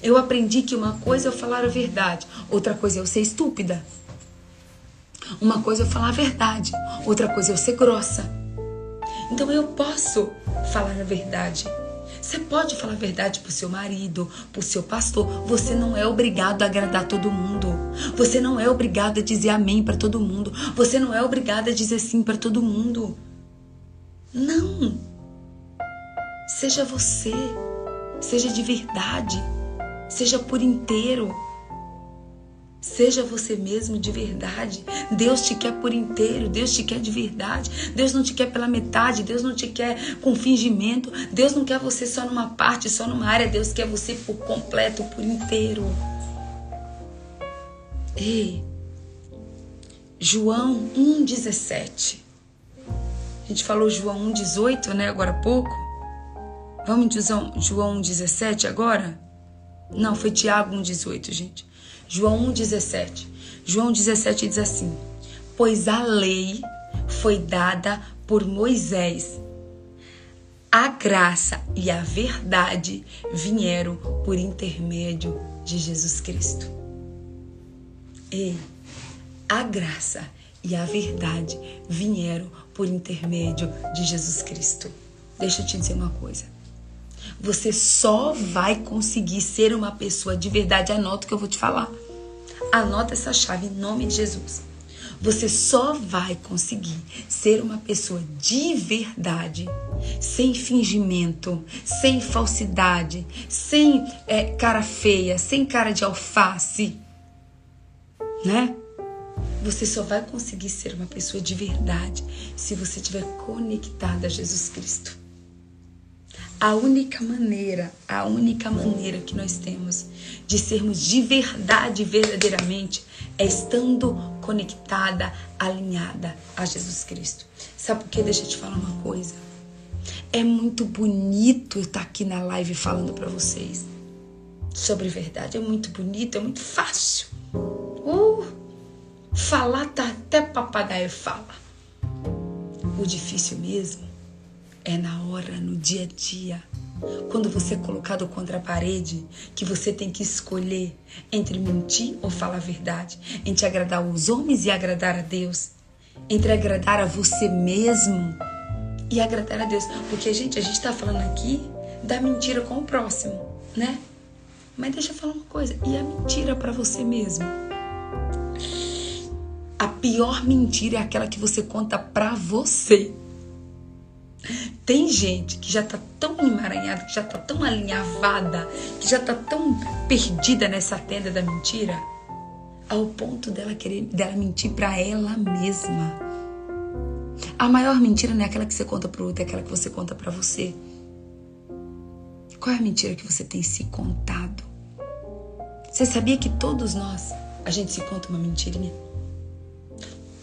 Eu aprendi que uma coisa é eu falar a verdade, outra coisa é eu ser estúpida. Uma coisa é eu falar a verdade, outra coisa é eu ser grossa. Então eu posso falar a verdade você pode falar a verdade pro seu marido, pro seu pastor. Você não é obrigado a agradar todo mundo. Você não é obrigado a dizer amém para todo mundo. Você não é obrigado a dizer sim para todo mundo. Não. Seja você. Seja de verdade. Seja por inteiro. Seja você mesmo de verdade. Deus te quer por inteiro, Deus te quer de verdade. Deus não te quer pela metade, Deus não te quer com fingimento. Deus não quer você só numa parte, só numa área. Deus quer você por completo, por inteiro. Ei, João 1,17. A gente falou João 1,18, né? Agora há pouco. Vamos em João 1,17 agora? Não, foi Tiago 1,18, gente. João 1,17. João 17 diz assim: Pois a lei foi dada por Moisés. A graça e a verdade vieram por intermédio de Jesus Cristo. E a graça e a verdade vieram por intermédio de Jesus Cristo. Deixa eu te dizer uma coisa. Você só vai conseguir ser uma pessoa de verdade. Anota o que eu vou te falar. Anota essa chave em nome de Jesus. Você só vai conseguir ser uma pessoa de verdade, sem fingimento, sem falsidade, sem é, cara feia, sem cara de alface, né? Você só vai conseguir ser uma pessoa de verdade se você estiver conectada a Jesus Cristo. A única maneira, a única maneira que nós temos de sermos de verdade, verdadeiramente, é estando conectada, alinhada a Jesus Cristo. Sabe por quê? Deixa eu te falar uma coisa. É muito bonito estar aqui na live falando para vocês sobre verdade. É muito bonito, é muito fácil. Uh, falar tá até papagaio fala. O difícil mesmo é na hora, no dia a dia. Quando você é colocado contra a parede, que você tem que escolher entre mentir ou falar a verdade, entre agradar os homens e agradar a Deus, entre agradar a você mesmo e agradar a Deus. Porque, gente, a gente está falando aqui da mentira com o próximo, né? Mas deixa eu falar uma coisa, e a mentira para você mesmo? A pior mentira é aquela que você conta para você. Tem gente que já tá tão emaranhada, que já tá tão alinhavada, que já tá tão perdida nessa tenda da mentira, ao ponto dela querer dela mentir para ela mesma. A maior mentira não é aquela que você conta pro outro, é aquela que você conta para você. Qual é a mentira que você tem se contado? Você sabia que todos nós, a gente se conta uma mentirinha?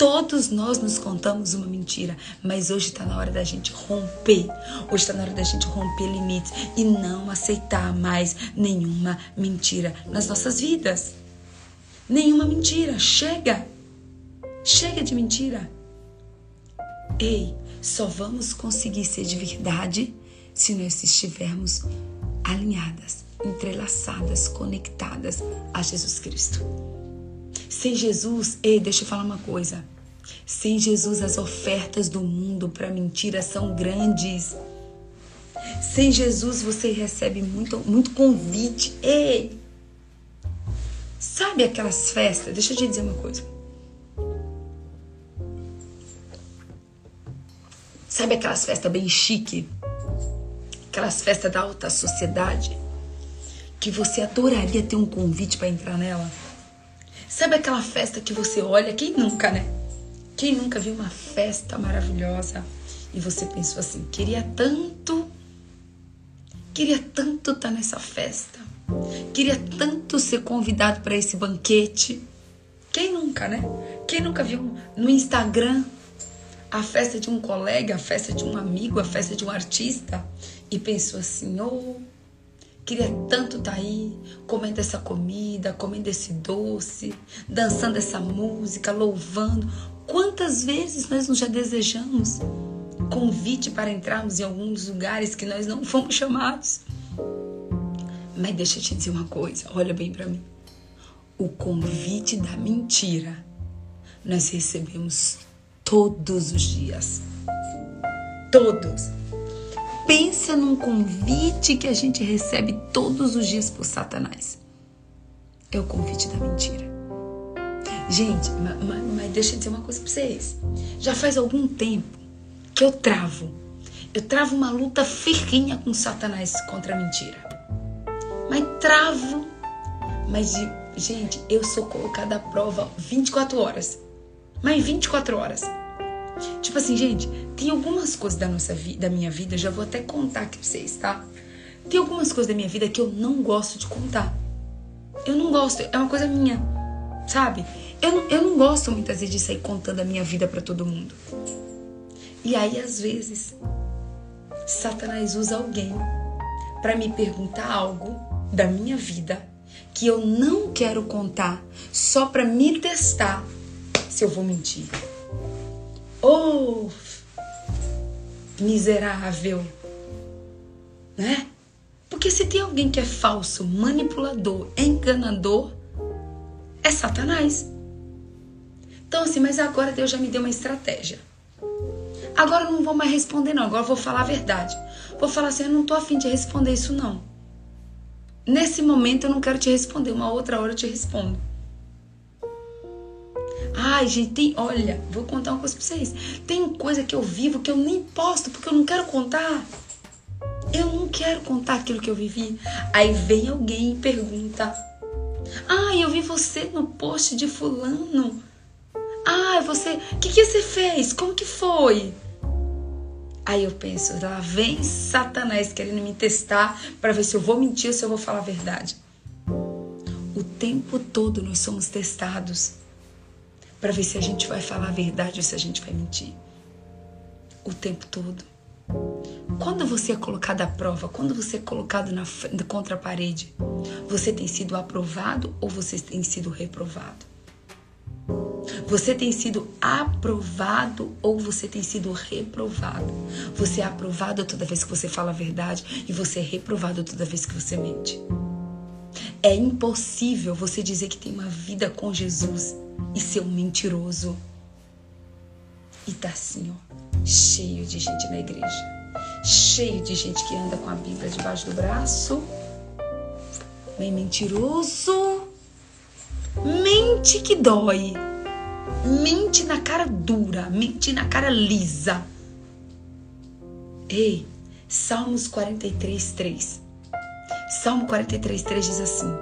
Todos nós nos contamos uma mentira, mas hoje está na hora da gente romper. Hoje está na hora da gente romper limites e não aceitar mais nenhuma mentira nas nossas vidas. Nenhuma mentira. Chega. Chega de mentira. Ei, só vamos conseguir ser de verdade se nós estivermos alinhadas, entrelaçadas, conectadas a Jesus Cristo. Sem Jesus, ei, deixa eu falar uma coisa. Sem Jesus, as ofertas do mundo para mentira são grandes. Sem Jesus você recebe muito, muito convite. Ei! Sabe aquelas festas? Deixa eu te dizer uma coisa. Sabe aquelas festas bem chique? Aquelas festas da alta sociedade? Que você adoraria ter um convite para entrar nela? Sabe aquela festa que você olha? Quem nunca, né? Quem nunca viu uma festa maravilhosa e você pensou assim: queria tanto, queria tanto estar tá nessa festa, queria tanto ser convidado para esse banquete. Quem nunca, né? Quem nunca viu no Instagram a festa de um colega, a festa de um amigo, a festa de um artista e pensou assim: oh, queria tanto estar tá aí, comendo essa comida, comendo esse doce, dançando essa música, louvando. Quantas vezes nós não já desejamos convite para entrarmos em alguns lugares que nós não fomos chamados? Mas deixa eu te dizer uma coisa, olha bem para mim. O convite da mentira nós recebemos todos os dias. Todos. Pensa num convite que a gente recebe todos os dias por Satanás. É o convite da mentira. Gente, mas, mas deixa eu dizer uma coisa pra vocês. Já faz algum tempo que eu travo. Eu travo uma luta ferrinha com Satanás contra a mentira. Mas travo. Mas, gente, eu sou colocada à prova 24 horas. Mas 24 horas. Tipo assim, gente, tem algumas coisas da nossa vida, da minha vida, já vou até contar aqui pra vocês, tá? Tem algumas coisas da minha vida que eu não gosto de contar. Eu não gosto, é uma coisa minha, sabe? Eu, eu não gosto muitas vezes de sair contando a minha vida para todo mundo. E aí, às vezes, Satanás usa alguém para me perguntar algo da minha vida que eu não quero contar só para me testar se eu vou mentir. Oh, miserável, né? Porque se tem alguém que é falso, manipulador, enganador, é Satanás. Então, assim, mas agora Deus já me deu uma estratégia. Agora eu não vou mais responder, não. Agora eu vou falar a verdade. Vou falar assim: eu não tô afim de responder isso, não. Nesse momento eu não quero te responder. Uma outra hora eu te respondo. Ai, gente, tem. Olha, vou contar uma coisa pra vocês. Tem coisa que eu vivo que eu nem posto porque eu não quero contar. Eu não quero contar aquilo que eu vivi. Aí vem alguém e pergunta: Ai, eu vi você no post de Fulano. Ai, você. O que, que você fez? Como que foi? Aí eu penso, lá vem Satanás querendo me testar para ver se eu vou mentir ou se eu vou falar a verdade. O tempo todo nós somos testados para ver se a gente vai falar a verdade ou se a gente vai mentir. O tempo todo. Quando você é colocado à prova, quando você é colocado na, contra a parede, você tem sido aprovado ou você tem sido reprovado? Você tem sido aprovado ou você tem sido reprovado? Você é aprovado toda vez que você fala a verdade e você é reprovado toda vez que você mente. É impossível você dizer que tem uma vida com Jesus e ser um mentiroso. E tá assim, ó, cheio de gente na igreja. Cheio de gente que anda com a Bíblia debaixo do braço. Bem mentiroso. Mente que dói. Mente na cara dura, mente na cara lisa. Ei, Salmos 43, 3. Salmo 43, 3 diz assim: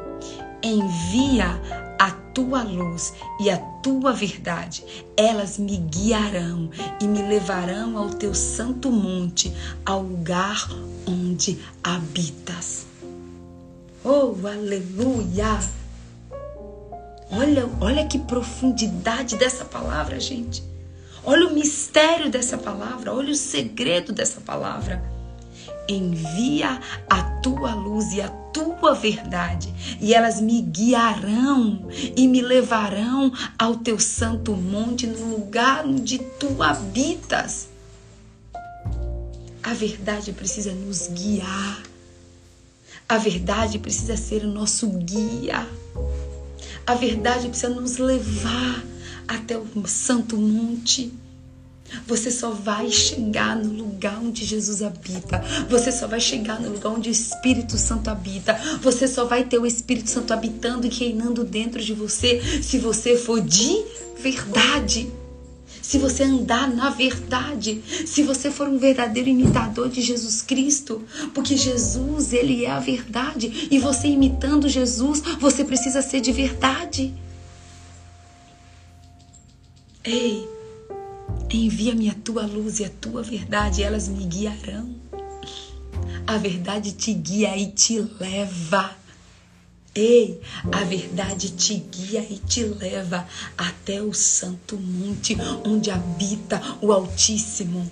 Envia a tua luz e a tua verdade, elas me guiarão e me levarão ao teu santo monte, ao lugar onde habitas. Oh, aleluia! Olha, olha que profundidade dessa palavra, gente. Olha o mistério dessa palavra, olha o segredo dessa palavra. Envia a tua luz e a tua verdade, e elas me guiarão e me levarão ao teu santo monte, no lugar onde tu habitas. A verdade precisa nos guiar. A verdade precisa ser o nosso guia. A verdade precisa nos levar até o santo monte. Você só vai chegar no lugar onde Jesus habita. Você só vai chegar no lugar onde o Espírito Santo habita. Você só vai ter o Espírito Santo habitando e reinando dentro de você se você for de verdade. Se você andar na verdade, se você for um verdadeiro imitador de Jesus Cristo, porque Jesus, ele é a verdade, e você imitando Jesus, você precisa ser de verdade. Ei, Envia-me a tua luz e a tua verdade, elas me guiarão. A verdade te guia e te leva. Ei, a verdade te guia e te leva até o santo monte onde habita o Altíssimo.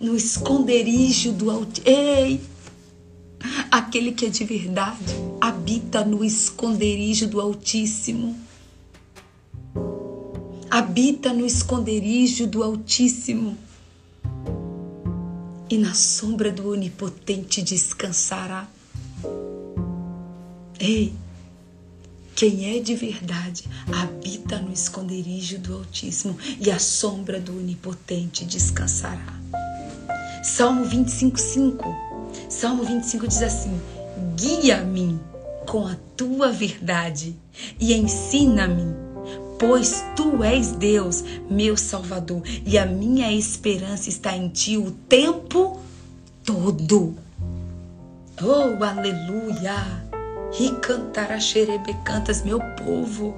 No esconderijo do Altíssimo. Ei, aquele que é de verdade habita no esconderijo do Altíssimo habita no esconderijo do Altíssimo e na sombra do Onipotente descansará. Ei, quem é de verdade habita no esconderijo do Altíssimo e a sombra do Onipotente descansará. Salmo 25, 5. Salmo 25 diz assim: Guia-me com a tua verdade e ensina-me pois tu és Deus, meu Salvador, e a minha esperança está em ti o tempo todo. Oh, aleluia! E cantará cantas, meu povo.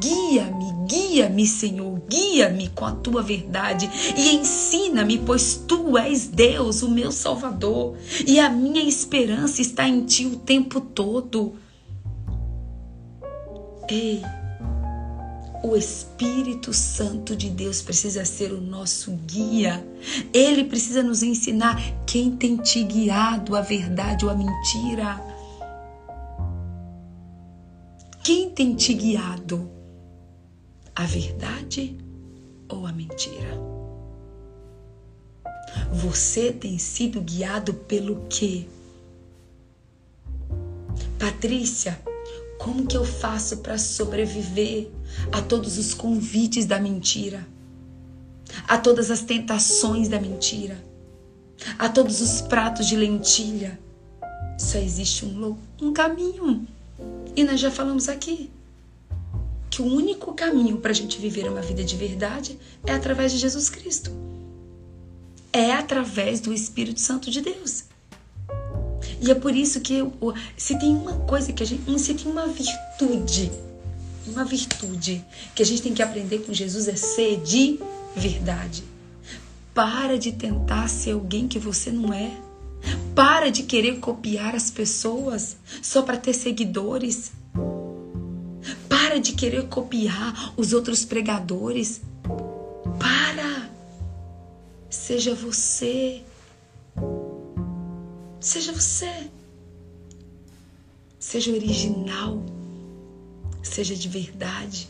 Guia-me, guia-me, Senhor, guia-me com a tua verdade e ensina-me, pois tu és Deus, o meu Salvador, e a minha esperança está em ti o tempo todo. Ei, o Espírito Santo de Deus precisa ser o nosso guia. Ele precisa nos ensinar quem tem te guiado a verdade ou a mentira. Quem tem te guiado? A verdade ou a mentira? Você tem sido guiado pelo quê? Patrícia, como que eu faço para sobreviver a todos os convites da mentira? A todas as tentações da mentira? A todos os pratos de lentilha? Só existe um, um caminho. E nós já falamos aqui que o único caminho para a gente viver uma vida de verdade é através de Jesus Cristo. É através do Espírito Santo de Deus. E é por isso que se tem uma coisa que a gente, se tem uma virtude, uma virtude que a gente tem que aprender com Jesus é ser de verdade. Para de tentar ser alguém que você não é. Para de querer copiar as pessoas só para ter seguidores. Para de querer copiar os outros pregadores. Para. Seja você. Seja você. Seja original. Seja de verdade.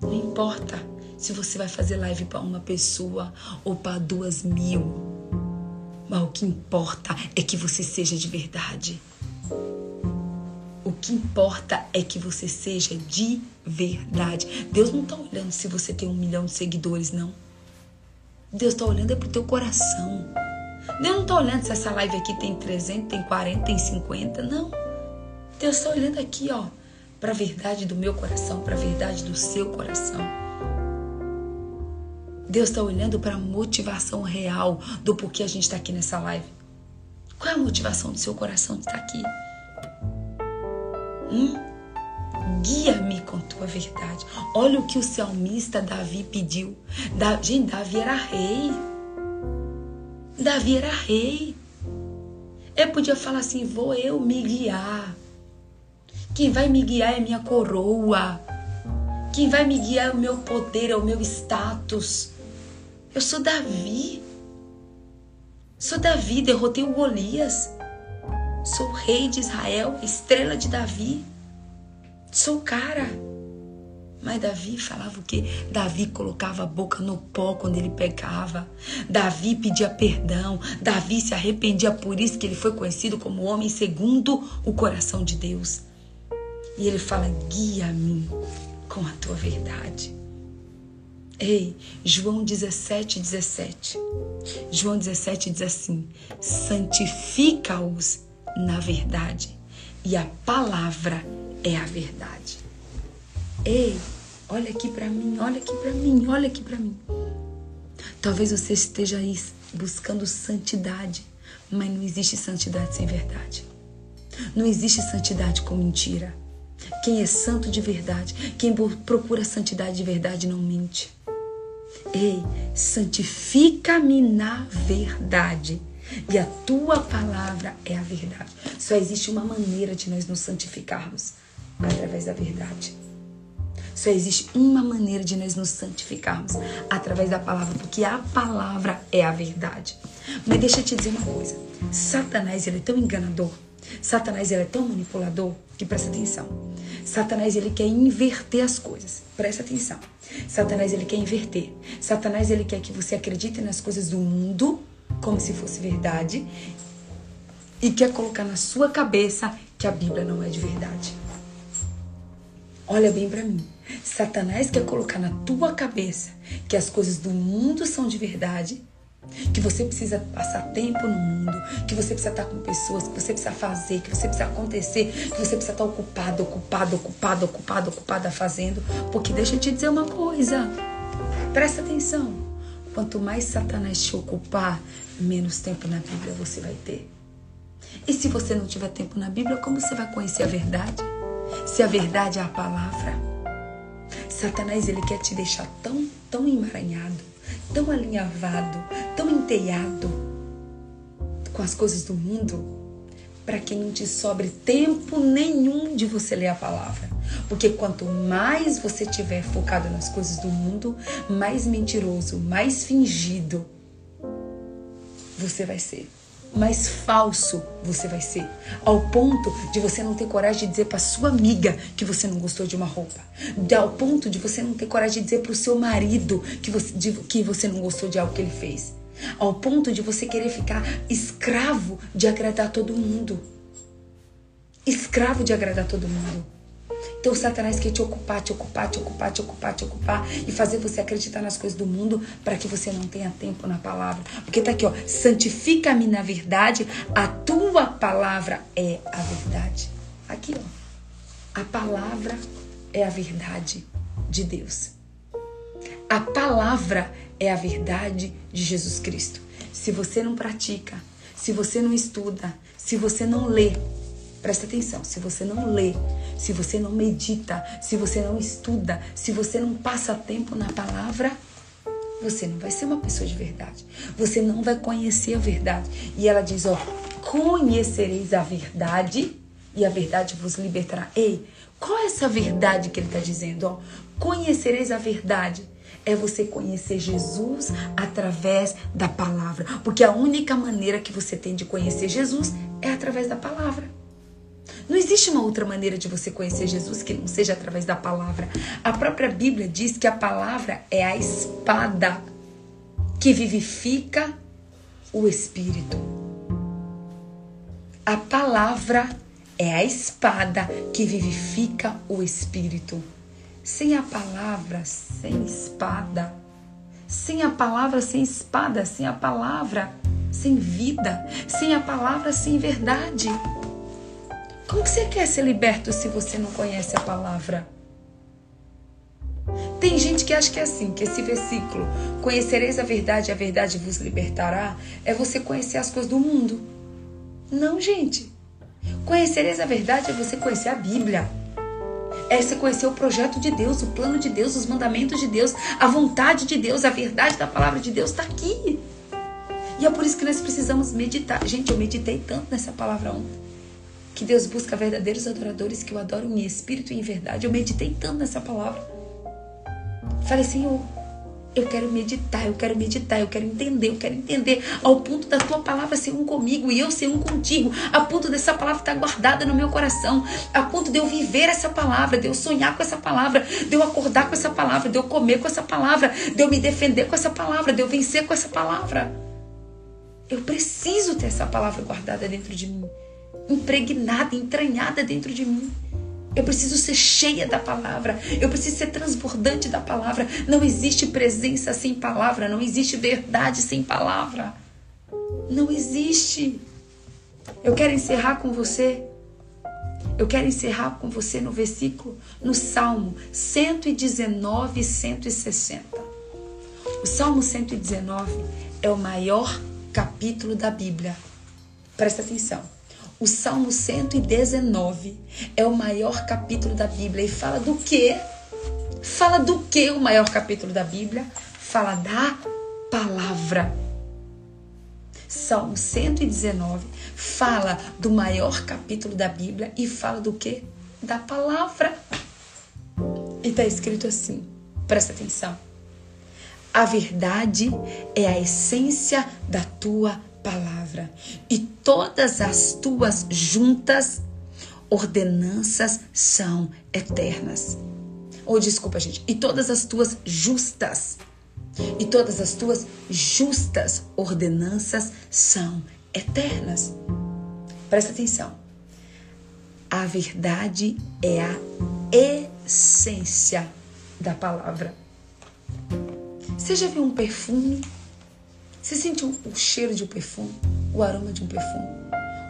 Não importa se você vai fazer live para uma pessoa ou para duas mil. Mas o que importa é que você seja de verdade. O que importa é que você seja de verdade. Deus não está olhando se você tem um milhão de seguidores, não. Deus está olhando é pro teu coração. Deus não está olhando se essa live aqui tem 300, tem 40, tem 50. Não. Deus está olhando aqui, ó, para a verdade do meu coração, para a verdade do seu coração. Deus está olhando para a motivação real do porquê a gente está aqui nessa live. Qual é a motivação do seu coração de estar aqui? Hum? Guia-me com tua verdade. Olha o que o salmista Davi pediu. Da, gente, Davi era rei. Davi era rei. Eu podia falar assim: vou eu me guiar. Quem vai me guiar é minha coroa. Quem vai me guiar é o meu poder, é o meu status. Eu sou Davi. Sou Davi, derrotei o Golias. Sou rei de Israel, estrela de Davi. Sou cara. Mas Davi falava o quê? Davi colocava a boca no pó quando ele pecava. Davi pedia perdão. Davi se arrependia por isso que ele foi conhecido como homem segundo o coração de Deus. E ele fala: guia-me com a tua verdade. Ei, João 17, 17. João 17 diz assim: santifica-os na verdade, e a palavra é a verdade. Ei, olha aqui para mim, olha aqui para mim, olha aqui para mim. Talvez você esteja aí buscando santidade, mas não existe santidade sem verdade. Não existe santidade com mentira. Quem é santo de verdade, quem procura santidade de verdade não mente. Ei, santifica-me na verdade. E a tua palavra é a verdade. Só existe uma maneira de nós nos santificarmos através da verdade. Só existe uma maneira de nós nos santificarmos através da palavra, porque a palavra é a verdade. Mas deixa eu te dizer uma coisa: Satanás ele é tão enganador, Satanás ele é tão manipulador que presta atenção. Satanás ele quer inverter as coisas. Presta atenção. Satanás ele quer inverter. Satanás ele quer que você acredite nas coisas do mundo como se fosse verdade e quer colocar na sua cabeça que a Bíblia não é de verdade. Olha bem para mim. Satanás quer colocar na tua cabeça que as coisas do mundo são de verdade, que você precisa passar tempo no mundo, que você precisa estar com pessoas, que você precisa fazer, que você precisa acontecer, que você precisa estar ocupado, ocupado, ocupado, ocupado, ocupada fazendo. Porque deixa eu te dizer uma coisa. Presta atenção. Quanto mais Satanás te ocupar, menos tempo na Bíblia você vai ter. E se você não tiver tempo na Bíblia, como você vai conhecer a verdade? Se a verdade é a palavra. Satanás ele quer te deixar tão, tão emaranhado, tão alinhavado, tão enteado com as coisas do mundo, para que não te sobre tempo nenhum de você ler a palavra. Porque quanto mais você tiver focado nas coisas do mundo, mais mentiroso, mais fingido você vai ser mais falso você vai ser, ao ponto de você não ter coragem de dizer para sua amiga que você não gostou de uma roupa, ao ponto de você não ter coragem de dizer para o seu marido que você, de, que você não gostou de algo que ele fez, ao ponto de você querer ficar escravo de agradar todo mundo, escravo de agradar todo mundo. Então Satanás quer te ocupar, te ocupar, te ocupar, te ocupar, te ocupar e fazer você acreditar nas coisas do mundo para que você não tenha tempo na palavra. Porque tá aqui, ó, santifica-me na verdade, a tua palavra é a verdade. Aqui, ó. A palavra é a verdade de Deus. A palavra é a verdade de Jesus Cristo. Se você não pratica, se você não estuda, se você não lê, Presta atenção, se você não lê, se você não medita, se você não estuda, se você não passa tempo na palavra, você não vai ser uma pessoa de verdade. Você não vai conhecer a verdade. E ela diz, ó, conhecereis a verdade e a verdade vos libertará. Ei, qual é essa verdade que ele está dizendo? Ó, conhecereis a verdade é você conhecer Jesus através da palavra. Porque a única maneira que você tem de conhecer Jesus é através da palavra. Não existe uma outra maneira de você conhecer Jesus que não seja através da palavra. A própria Bíblia diz que a palavra é a espada que vivifica o espírito. A palavra é a espada que vivifica o espírito. Sem a palavra, sem espada. Sem a palavra, sem espada. Sem a palavra, sem vida. Sem a palavra, sem verdade. Como você quer ser liberto se você não conhece a palavra? Tem gente que acha que é assim, que esse versículo, conhecereis a verdade e a verdade vos libertará, é você conhecer as coisas do mundo. Não, gente. Conhecereis a verdade é você conhecer a Bíblia. É você conhecer o projeto de Deus, o plano de Deus, os mandamentos de Deus, a vontade de Deus, a verdade da palavra de Deus está aqui. E é por isso que nós precisamos meditar. Gente, eu meditei tanto nessa palavra ontem que Deus busca verdadeiros adoradores que o adoram em espírito e em verdade. Eu meditei tanto nessa palavra. Falei, Senhor, eu quero meditar, eu quero meditar, eu quero entender, eu quero entender ao ponto da tua palavra ser um comigo e eu ser um contigo, a ponto dessa palavra estar guardada no meu coração, a ponto de eu viver essa palavra, de eu sonhar com essa palavra, de eu acordar com essa palavra, de eu comer com essa palavra, de eu me defender com essa palavra, de eu vencer com essa palavra. Eu preciso ter essa palavra guardada dentro de mim impregnada, entranhada dentro de mim. Eu preciso ser cheia da palavra. Eu preciso ser transbordante da palavra. Não existe presença sem palavra. Não existe verdade sem palavra. Não existe. Eu quero encerrar com você. Eu quero encerrar com você no versículo, no Salmo 119 e 160. O Salmo 119 é o maior capítulo da Bíblia. Presta atenção. O Salmo 119 é o maior capítulo da Bíblia e fala do quê? Fala do que o maior capítulo da Bíblia? Fala da palavra. Salmo 119 fala do maior capítulo da Bíblia e fala do que? Da palavra. E está escrito assim, presta atenção. A verdade é a essência da tua palavra, e todas as tuas juntas ordenanças são eternas. Ou oh, desculpa, gente, e todas as tuas justas e todas as tuas justas ordenanças são eternas. Presta atenção. A verdade é a essência da palavra. Você já viu um perfume você sentiu o cheiro de um perfume? O aroma de um perfume?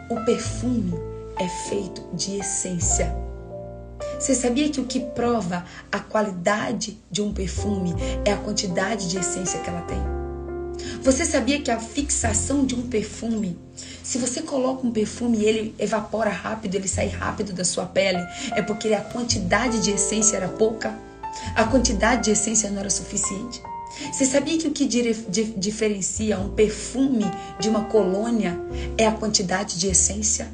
O perfume é feito de essência. Você sabia que o que prova a qualidade de um perfume é a quantidade de essência que ela tem? Você sabia que a fixação de um perfume, se você coloca um perfume e ele evapora rápido, ele sai rápido da sua pele, é porque a quantidade de essência era pouca? A quantidade de essência não era suficiente? Você sabia que o que diferencia um perfume de uma colônia é a quantidade de essência?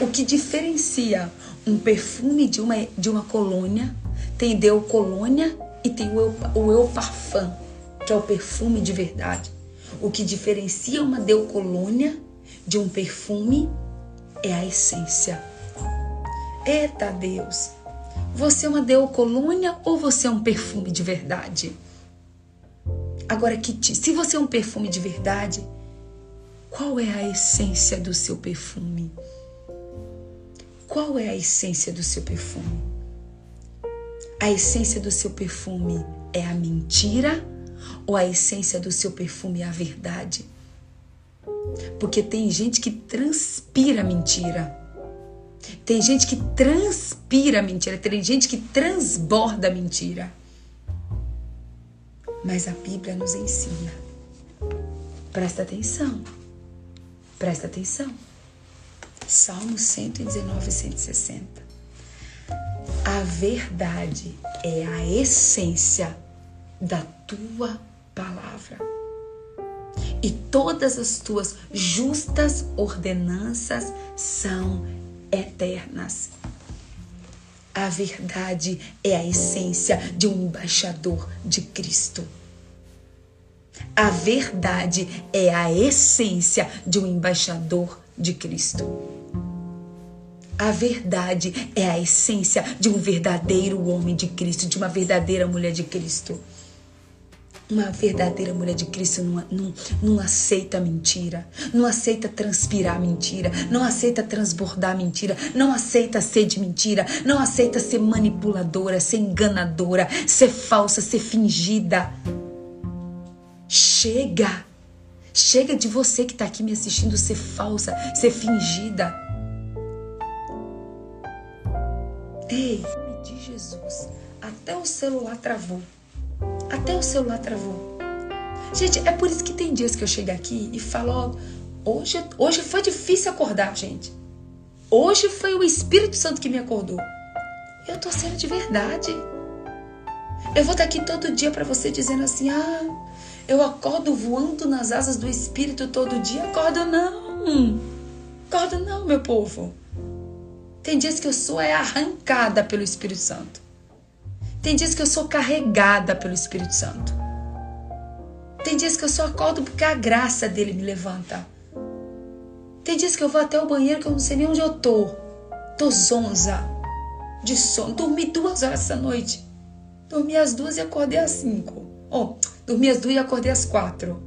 O que diferencia um perfume de uma, de uma colônia tem Deu Colônia e tem o Eu, o Eu Parfum, que é o perfume de verdade. O que diferencia uma Deu Colônia de um perfume é a essência. Eita Deus! Você é uma Deu Colônia ou você é um perfume de verdade? Agora, que te, se você é um perfume de verdade, qual é a essência do seu perfume? Qual é a essência do seu perfume? A essência do seu perfume é a mentira ou a essência do seu perfume é a verdade? Porque tem gente que transpira mentira. Tem gente que transpira mentira. Tem gente que transborda mentira. Mas a Bíblia nos ensina. Presta atenção. Presta atenção. Salmo 119, 160. A verdade é a essência da tua palavra. E todas as tuas justas ordenanças são eternas. A verdade é a essência de um embaixador de Cristo. A verdade é a essência de um embaixador de Cristo. A verdade é a essência de um verdadeiro homem de Cristo, de uma verdadeira mulher de Cristo. Uma verdadeira mulher de Cristo não, não, não aceita mentira, não aceita transpirar mentira, não aceita transbordar mentira, não aceita ser de mentira, não aceita ser manipuladora, ser enganadora, ser falsa, ser fingida. Chega! Chega de você que está aqui me assistindo ser falsa, ser fingida. Ei, me diz Jesus, até o celular travou. Até o celular travou. Gente, é por isso que tem dias que eu chego aqui e falo, hoje, hoje foi difícil acordar, gente. Hoje foi o Espírito Santo que me acordou. Eu tô sendo de verdade. Eu vou estar aqui todo dia para você dizendo assim: "Ah, eu acordo voando nas asas do Espírito todo dia". Acordo não. Acordo não, meu povo. Tem dias que eu sou é arrancada pelo Espírito Santo. Tem dias que eu sou carregada pelo Espírito Santo. Tem dias que eu só acordo porque a graça dele me levanta. Tem dias que eu vou até o banheiro que eu não sei nem onde eu tô. Tô zonza de sono. Dormi duas horas essa noite. Dormi às duas e acordei às cinco. Oh, dormi às duas e acordei às quatro.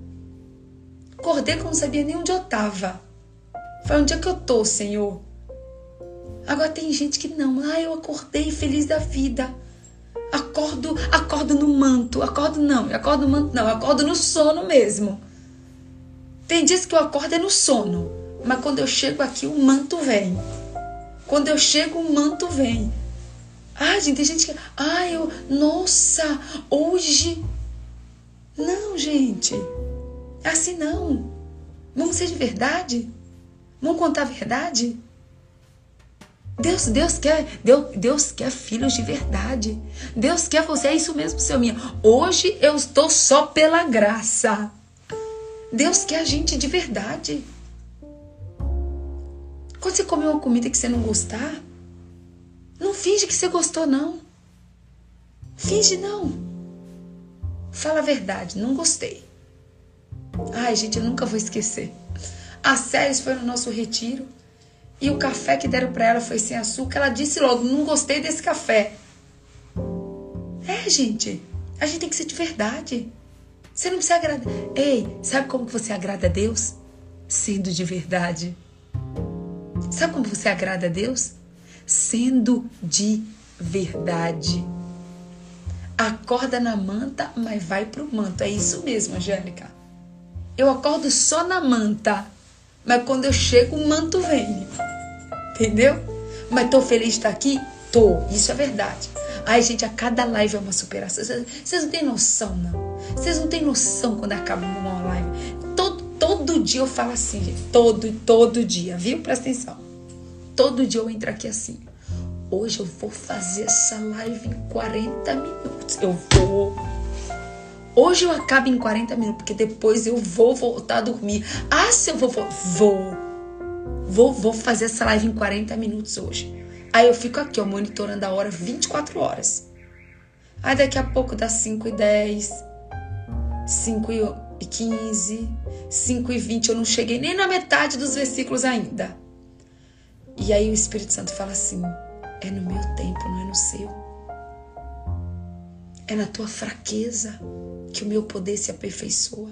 Acordei que eu não sabia nem onde eu tava. Foi onde é que eu tô, Senhor? Agora tem gente que não. Ah, eu acordei feliz da vida. Acordo, acordo no manto. Acordo não, acordo no manto não, acordo no sono mesmo. Tem dias que eu acordo é no sono, mas quando eu chego aqui o manto vem. Quando eu chego o manto vem. Ah, gente, tem gente que. Ah, eu. Nossa, hoje. Não, gente. É assim não. Vamos ser de verdade? Vamos contar a verdade? Deus, Deus quer, Deus, Deus quer filhos de verdade. Deus quer você, é isso mesmo, seu minha. Hoje eu estou só pela graça. Deus quer a gente de verdade. Quando você comer uma comida que você não gostar, não finge que você gostou, não. Finge não. Fala a verdade, não gostei. Ai, gente, eu nunca vou esquecer. A Célis foi no nosso retiro e o café que deram para ela foi sem açúcar. Ela disse logo: Não gostei desse café. É, gente, a gente tem que ser de verdade. Você não precisa agradar. Ei, sabe como que você agrada a Deus? Sendo de verdade. Sabe como você agrada a Deus? Sendo de verdade. Acorda na manta, mas vai pro manto. É isso mesmo, Angélica. Eu acordo só na manta, mas quando eu chego, o manto vem. Entendeu? Mas tô feliz de estar aqui? Tô. Isso é verdade. Ai, gente, a cada live é uma superação. Vocês não têm noção, não. Vocês não têm noção quando acaba uma live. Todo, todo dia eu falo assim, gente. Todo, todo dia, viu? Presta atenção. Todo dia eu entro aqui assim. Hoje eu vou fazer essa live em 40 minutos. Eu vou. Hoje eu acabo em 40 minutos, porque depois eu vou voltar a dormir. Ah, se eu vou. Vou. Vou, vou fazer essa live em 40 minutos hoje. Aí eu fico aqui, ó, monitorando a hora 24 horas. Aí daqui a pouco dá 5 e 10, 5 e 15, 5 e 20. Eu não cheguei nem na metade dos versículos ainda. E aí o Espírito Santo fala assim: é no meu tempo, não é no seu. É na tua fraqueza que o meu poder se aperfeiçoa.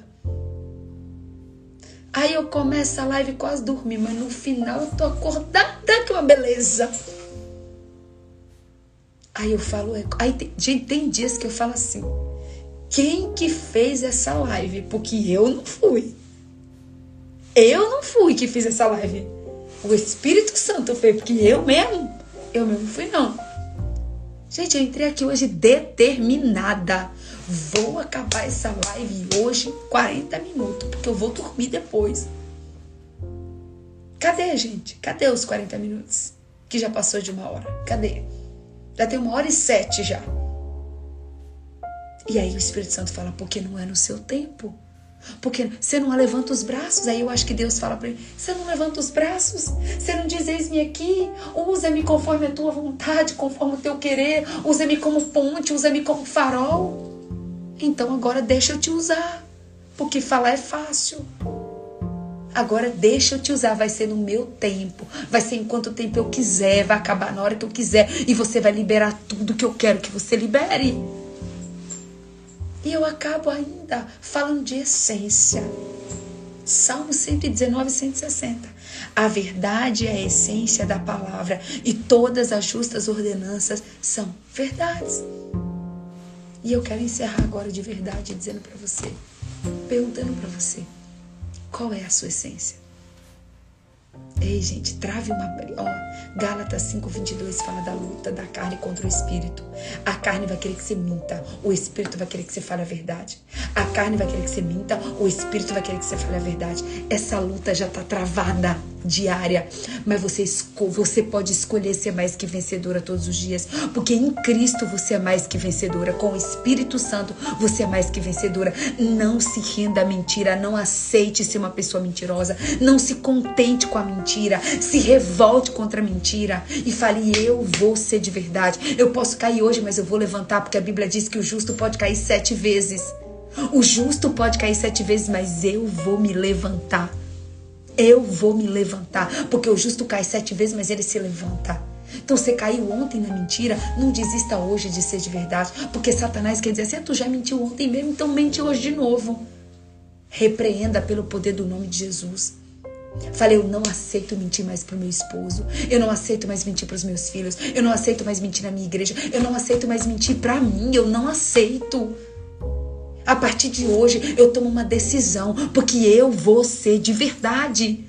Aí eu começo a live quase dormir, mas no final eu tô acordada que uma beleza. Aí eu falo, é, aí tem, gente, tem dias que eu falo assim: quem que fez essa live? Porque eu não fui. Eu não fui que fiz essa live. O Espírito Santo fez, porque eu mesmo, eu mesmo fui não. Gente, eu entrei aqui hoje determinada. Vou acabar essa live hoje em 40 minutos, porque eu vou dormir depois. Cadê, gente? Cadê os 40 minutos? Que já passou de uma hora. Cadê? Já tem uma hora e sete já. E aí o Espírito Santo fala, porque não é no seu tempo. Porque você não levanta os braços. Aí eu acho que Deus fala para ele: você não levanta os braços. Você não diz: eis-me aqui. Usa-me conforme a tua vontade, conforme o teu querer. Usa-me como ponte, usa-me como farol. Então agora deixa eu te usar. Porque falar é fácil. Agora deixa eu te usar, vai ser no meu tempo, vai ser enquanto tempo eu quiser, vai acabar na hora que eu quiser e você vai liberar tudo que eu quero que você libere. E eu acabo ainda falando de essência. Salmo 119, 160. A verdade é a essência da palavra e todas as justas ordenanças são verdades. E eu quero encerrar agora de verdade dizendo para você, perguntando para você, qual é a sua essência? Ei, gente, trave uma. Ó, Gálatas 5,22 fala da luta da carne contra o espírito. A carne vai querer que você minta, o espírito vai querer que você fale a verdade. A carne vai querer que você minta, o espírito vai querer que você fale a verdade. Essa luta já está travada diária, mas você, você pode escolher ser mais que vencedora todos os dias, porque em Cristo você é mais que vencedora, com o Espírito Santo você é mais que vencedora. Não se renda à mentira, não aceite ser uma pessoa mentirosa, não se contente com a mentira, se revolte contra a mentira e fale: Eu vou ser de verdade. Eu posso cair hoje, mas eu vou levantar, porque a Bíblia diz que o justo pode cair sete vezes. O justo pode cair sete vezes, mas eu vou me levantar. Eu vou me levantar, porque o justo cai sete vezes, mas ele se levanta. Então você caiu ontem na mentira, não desista hoje de ser de verdade, porque Satanás quer dizer assim: ah, tu já mentiu ontem mesmo, então mente hoje de novo. Repreenda pelo poder do nome de Jesus. Falei, eu não aceito mentir mais pro meu esposo. Eu não aceito mais mentir pros meus filhos. Eu não aceito mais mentir na minha igreja. Eu não aceito mais mentir pra mim. Eu não aceito. A partir de hoje, eu tomo uma decisão, porque eu vou ser de verdade.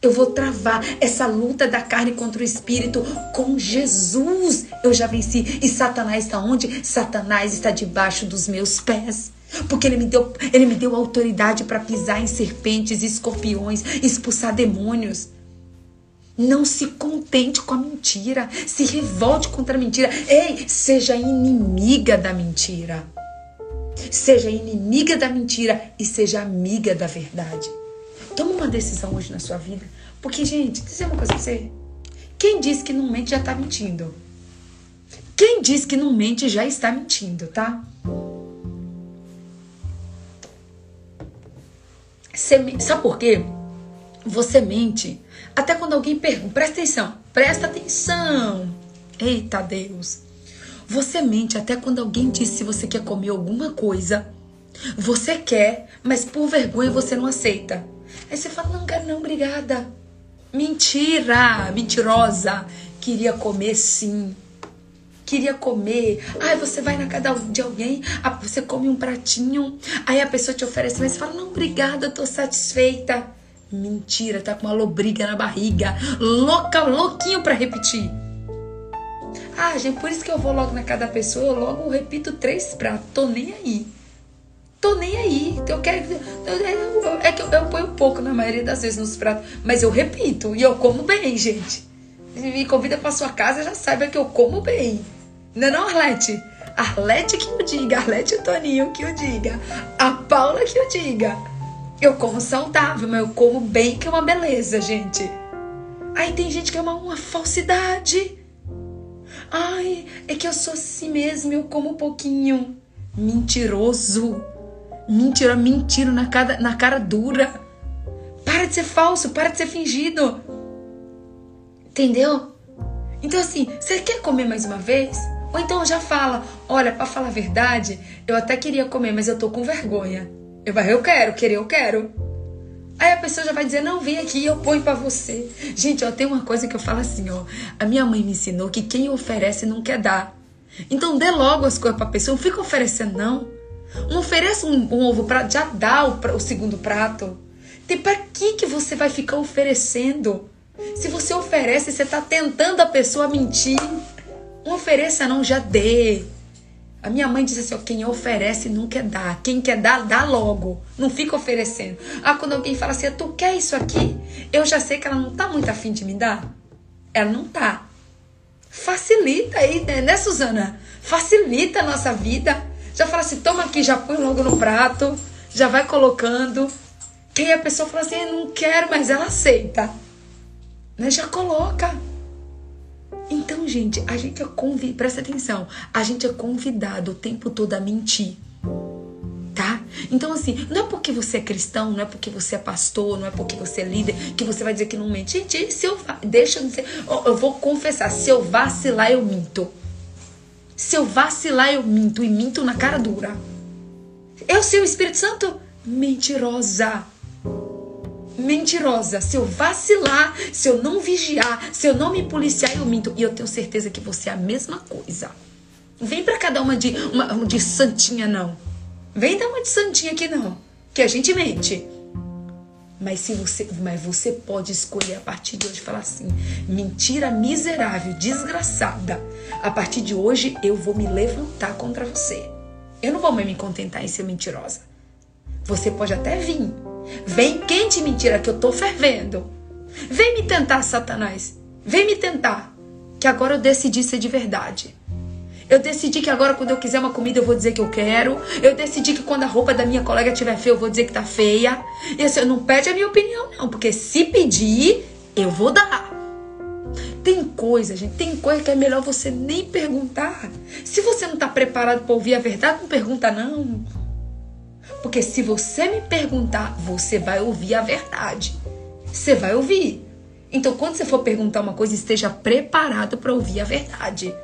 Eu vou travar essa luta da carne contra o espírito com Jesus. Eu já venci. E Satanás está onde? Satanás está debaixo dos meus pés. Porque ele me deu, ele me deu autoridade para pisar em serpentes, escorpiões, expulsar demônios. Não se contente com a mentira, se revolte contra a mentira. Ei, seja inimiga da mentira. Seja inimiga da mentira e seja amiga da verdade. Toma uma decisão hoje na sua vida. Porque, gente, dizer uma coisa pra você. Quem diz que não mente já tá mentindo. Quem diz que não mente já está mentindo, tá? Você, sabe por quê? Você mente até quando alguém pergunta. Presta atenção, presta atenção. Eita Deus. Você mente até quando alguém diz se você quer comer alguma coisa. Você quer, mas por vergonha você não aceita. Aí você fala: Não quero, não, obrigada. Mentira, mentirosa. Queria comer sim queria comer. Ai, você vai na casa de alguém, você come um pratinho, aí a pessoa te oferece, mas você fala: Não, obrigada, eu tô satisfeita. Mentira, tá com uma lobriga na barriga, louca, louquinho para repetir. Ah, gente, por isso que eu vou logo na casa da pessoa, eu logo repito três pratos, tô nem aí. Tô nem aí. Eu quero. É que eu, eu ponho pouco na maioria das vezes nos pratos. Mas eu repito. E eu como bem, gente. Me convida pra sua casa, já saiba que eu como bem. Não é não, Arlete? Arlete que eu diga, Arlete e Toninho que eu diga, a Paula que eu diga. Eu como saudável, mas eu como bem, que é uma beleza, gente. Aí tem gente que é uma, uma falsidade. Ai, é que eu sou assim mesmo, eu como um pouquinho. Mentiroso. Mentira, mentira na cara, na cara dura. Para de ser falso, para de ser fingido. Entendeu? Então, assim, você quer comer mais uma vez? Ou então já fala: olha, para falar a verdade, eu até queria comer, mas eu tô com vergonha. Eu eu quero, querer, eu quero. Aí a pessoa já vai dizer: não, vem aqui, eu ponho para você. Gente, ó, tem uma coisa que eu falo assim: ó. A minha mãe me ensinou que quem oferece não quer dar. Então dê logo as coisas pra pessoa, não fica oferecendo, não. Não ofereça um, um ovo para já dá o, o segundo prato. Tem para que que você vai ficar oferecendo? Se você oferece, você está tentando a pessoa mentir. Não ofereça, não, já dê. A minha mãe disse assim: ó, quem oferece não quer dar. Quem quer dar, dá logo. Não fica oferecendo. Ah, quando alguém fala assim, tu quer isso aqui? Eu já sei que ela não tá muito afim de me dar. Ela não tá. Facilita aí, né, né Suzana? Facilita a nossa vida. Já fala assim: toma aqui, já põe logo no prato, já vai colocando. Que aí a pessoa fala assim: não quero, mas ela aceita. Né? Já coloca. Então, gente, a gente é convidado, presta atenção, a gente é convidado o tempo todo a mentir. Tá? Então, assim, não é porque você é cristão, não é porque você é pastor, não é porque você é líder, que você vai dizer que não mente. Gente, se eu. Deixa eu dizer. Eu vou confessar, se eu vacilar, eu minto. Se eu vacilar, eu minto. E minto na cara dura. Eu sei o Espírito Santo? Mentirosa mentirosa. Se eu vacilar, se eu não vigiar, se eu não me policiar, eu minto. E eu tenho certeza que você é a mesma coisa. Vem para cada uma de, uma de santinha, não. Vem dar uma de santinha aqui, não. Que a gente mente. Mas, se você, mas você pode escolher a partir de hoje falar assim: mentira miserável, desgraçada. A partir de hoje eu vou me levantar contra você. Eu não vou mais me contentar em ser mentirosa. Você pode até vir, Vem quente mentira que eu tô fervendo. Vem me tentar, Satanás. Vem me tentar. Que agora eu decidi ser de verdade. Eu decidi que agora, quando eu quiser uma comida, eu vou dizer que eu quero. Eu decidi que quando a roupa da minha colega estiver feia, eu vou dizer que tá feia. E assim, não pede a minha opinião, não. Porque se pedir, eu vou dar. Tem coisa, gente, tem coisa que é melhor você nem perguntar. Se você não tá preparado para ouvir a verdade, não pergunta, não. Porque se você me perguntar, você vai ouvir a verdade. Você vai ouvir. Então, quando você for perguntar uma coisa, esteja preparado para ouvir a verdade.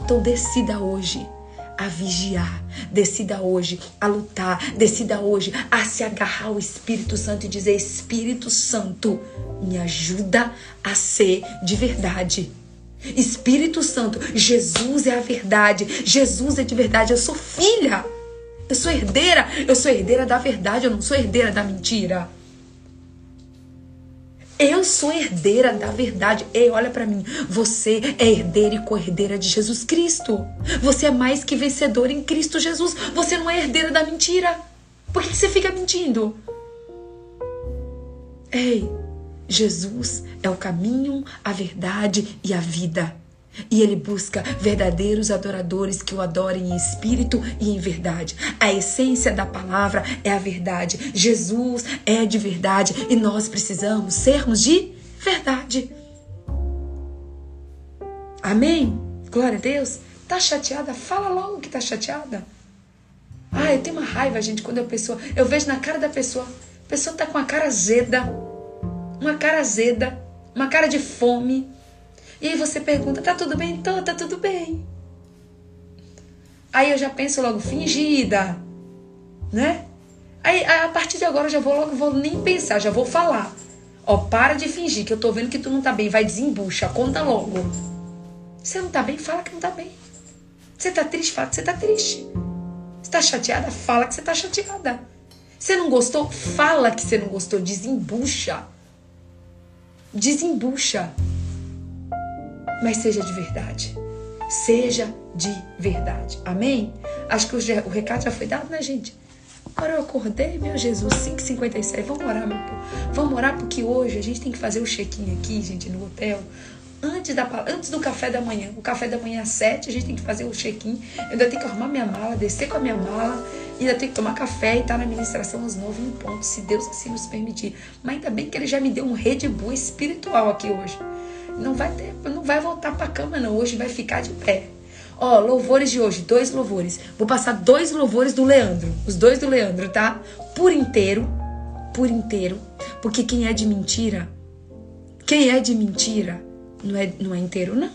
Então, decida hoje a vigiar. Decida hoje a lutar. Decida hoje a se agarrar ao Espírito Santo e dizer: Espírito Santo, me ajuda a ser de verdade. Espírito Santo, Jesus é a verdade. Jesus é de verdade. Eu sou filha. Eu sou herdeira. Eu sou herdeira da verdade. Eu não sou herdeira da mentira. Eu sou herdeira da verdade. Ei, olha para mim. Você é herdeira e co-herdeira de Jesus Cristo. Você é mais que vencedor em Cristo Jesus. Você não é herdeira da mentira. Por que você fica mentindo? Ei, Jesus é o caminho, a verdade e a vida. E ele busca verdadeiros adoradores que o adorem em espírito e em verdade. A essência da palavra é a verdade. Jesus é de verdade e nós precisamos sermos de verdade. Amém? Glória a Deus. Tá chateada? Fala logo que tá chateada. Ah, eu tenho uma raiva, gente, quando a pessoa. Eu vejo na cara da pessoa. A pessoa tá com a cara azeda. Uma cara azeda. Uma cara de fome e aí você pergunta: tá tudo bem? Tô, tá tudo bem. Aí eu já penso logo, fingida, né? Aí a partir de agora eu já vou logo, vou nem pensar, já vou falar. Ó, para de fingir que eu tô vendo que tu não tá bem, vai desembucha, conta logo. Você não tá bem, fala que não tá bem. Você tá triste, fala que você tá triste. Você tá chateada, fala que você tá chateada. Você não gostou, fala que você não gostou, desembucha. Desembucha mas seja de verdade. Seja de verdade. Amém? Acho que o, recado já foi dado, né, gente? Agora eu acordei, meu Jesus, 5h57. Vamos orar, meu povo. Vamos orar porque hoje a gente tem que fazer o check-in aqui, gente, no hotel. Antes, da, antes do café da manhã. O café da manhã às 7, a gente tem que fazer o check-in. Eu ainda tenho que arrumar minha mala, descer com a minha mala. Ainda tenho que tomar café e estar tá na administração às 9 em ponto, se Deus assim nos permitir. Mas ainda bem que ele já me deu um rede boa espiritual aqui hoje não vai ter, não vai voltar para a cama não, hoje vai ficar de pé. Ó, louvores de hoje, dois louvores. Vou passar dois louvores do Leandro, os dois do Leandro, tá? Por inteiro, por inteiro, porque quem é de mentira, quem é de mentira não é, não é inteiro não.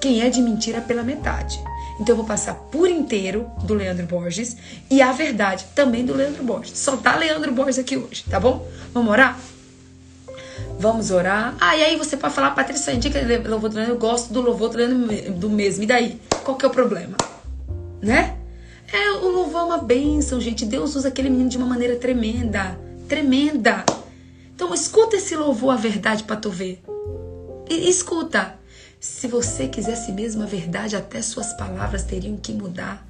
Quem é de mentira é pela metade. Então eu vou passar por inteiro do Leandro Borges e a verdade também do Leandro Borges. Só tá Leandro Borges aqui hoje, tá bom? Vamos orar? Vamos orar. Ah, e aí você pode falar, Patrícia, indica louvor eu gosto do louvor Leandro do mesmo. E daí? Qual que é o problema? Né? É, o louvor é uma bênção, gente. Deus usa aquele menino de uma maneira tremenda. Tremenda. Então escuta esse louvor, a verdade, para tu ver. E, escuta. Se você quisesse mesmo a verdade, até suas palavras teriam que mudar.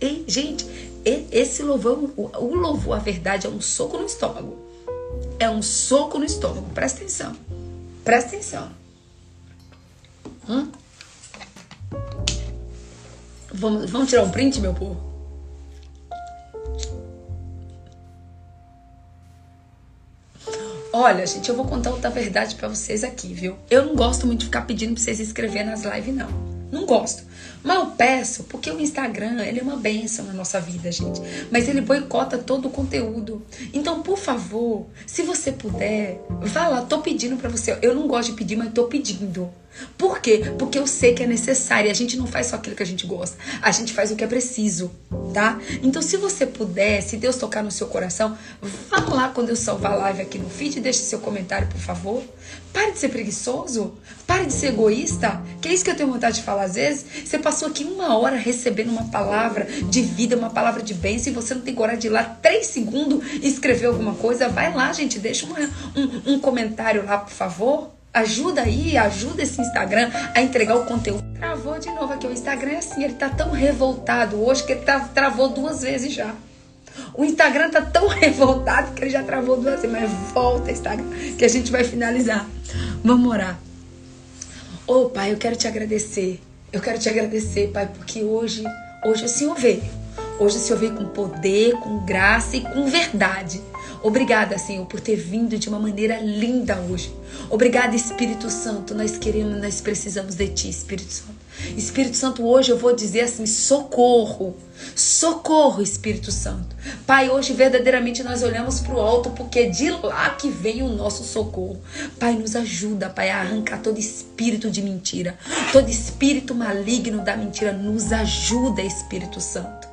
Ei, gente, esse louvor, o louvor, a verdade, é um soco no estômago é um soco no estômago. Presta atenção. Presta atenção. Hum? Vamos, vamos tirar um print, meu povo? Olha, gente, eu vou contar outra verdade para vocês aqui, viu? Eu não gosto muito de ficar pedindo pra vocês inscrever nas lives, não. Não gosto. Eu peço porque o Instagram, ele é uma benção na nossa vida, gente. Mas ele boicota todo o conteúdo. Então, por favor, se você puder, vá lá. Tô pedindo para você. Eu não gosto de pedir, mas tô pedindo. Por quê? Porque eu sei que é necessário. A gente não faz só aquilo que a gente gosta. A gente faz o que é preciso, tá? Então, se você puder, se Deus tocar no seu coração, vá lá quando eu salvar a live aqui no feed e deixe seu comentário, por favor. Pare de ser preguiçoso. Pare de ser egoísta. Que é isso que eu tenho vontade de falar às vezes. Você passou aqui uma hora recebendo uma palavra de vida, uma palavra de bênção, e você não tem coragem de ir lá três segundos escrever alguma coisa. Vai lá, gente. Deixa uma, um, um comentário lá, por favor. Ajuda aí, ajuda esse Instagram a entregar o conteúdo. Travou de novo aqui. O Instagram é assim, ele tá tão revoltado hoje que ele tá, travou duas vezes já. O Instagram tá tão revoltado que ele já travou duas vezes. Mas volta, Instagram, que a gente vai finalizar. Vamos orar. Ô oh, Pai, eu quero te agradecer. Eu quero te agradecer, Pai, porque hoje, hoje o Senhor veio. Hoje o Senhor veio com poder, com graça e com verdade. Obrigada, Senhor, por ter vindo de uma maneira linda hoje. Obrigada, Espírito Santo. Nós queremos, nós precisamos de Ti, Espírito Santo. Espírito Santo, hoje eu vou dizer assim: socorro. Socorro, Espírito Santo. Pai, hoje verdadeiramente nós olhamos para o alto porque é de lá que vem o nosso socorro. Pai, nos ajuda, Pai, a arrancar todo espírito de mentira, todo espírito maligno da mentira. Nos ajuda, Espírito Santo.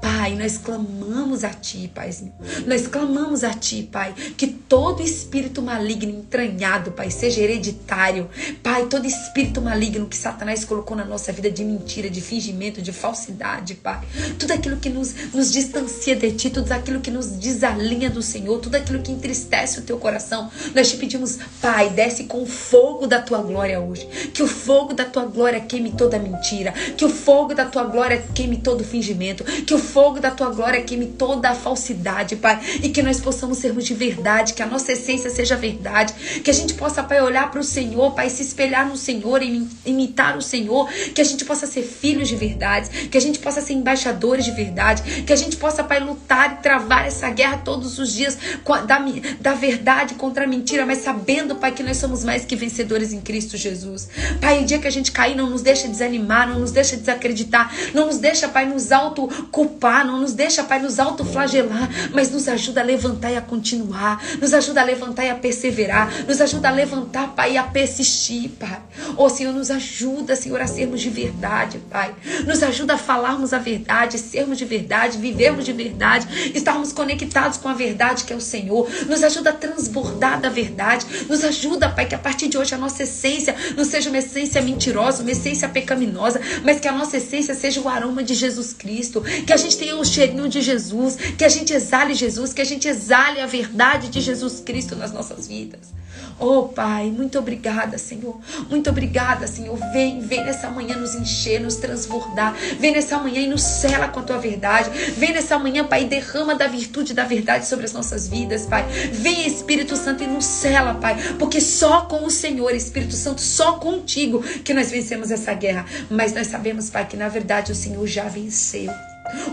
Pai, nós clamamos a Ti, Paizinho. Nós clamamos a Ti, Pai, que todo espírito maligno entranhado, Pai, seja hereditário. Pai, todo espírito maligno que Satanás colocou na nossa vida de mentira, de fingimento, de falsidade, Pai. Tudo aquilo que nos, nos distancia de Ti, tudo aquilo que nos desalinha do Senhor, tudo aquilo que entristece o Teu coração. Nós te pedimos, Pai, desce com o fogo da Tua glória hoje. Que o fogo da Tua glória queime toda mentira. Que o fogo da Tua glória queime todo fingimento. Que o fogo da tua glória queime toda a falsidade, Pai. E que nós possamos sermos de verdade, que a nossa essência seja verdade. Que a gente possa, Pai, olhar para o Senhor, Pai, se espelhar no Senhor, imitar o Senhor. Que a gente possa ser filhos de verdade. Que a gente possa ser embaixadores de verdade. Que a gente possa, Pai, lutar e travar essa guerra todos os dias da, da verdade contra a mentira, mas sabendo, Pai, que nós somos mais que vencedores em Cristo Jesus. Pai, o dia que a gente cair, não nos deixa desanimar, não nos deixa desacreditar, não nos deixa, Pai, nos auto-culpar culpar, não nos deixa, Pai, nos autoflagelar, mas nos ajuda a levantar e a continuar, nos ajuda a levantar e a perseverar, nos ajuda a levantar, Pai, e a persistir, Pai. Ô oh, Senhor, nos ajuda, Senhor, a sermos de verdade, Pai. Nos ajuda a falarmos a verdade, sermos de verdade, vivermos de verdade, estarmos conectados com a verdade que é o Senhor. Nos ajuda a transbordar da verdade. Nos ajuda, Pai, que a partir de hoje a nossa essência não seja uma essência mentirosa, uma essência pecaminosa, mas que a nossa essência seja o aroma de Jesus Cristo. Que a gente gente tenha o cheirinho de Jesus, que a gente exale Jesus, que a gente exale a verdade de Jesus Cristo nas nossas vidas. Oh, Pai, muito obrigada, Senhor. Muito obrigada, Senhor. Vem, vem nessa manhã nos encher, nos transbordar. Vem nessa manhã e nos cela com a tua verdade. Vem nessa manhã, Pai, derrama da virtude da verdade sobre as nossas vidas, Pai. Vem, Espírito Santo, e nos cela, Pai. Porque só com o Senhor, Espírito Santo, só contigo que nós vencemos essa guerra. Mas nós sabemos, Pai, que na verdade o Senhor já venceu.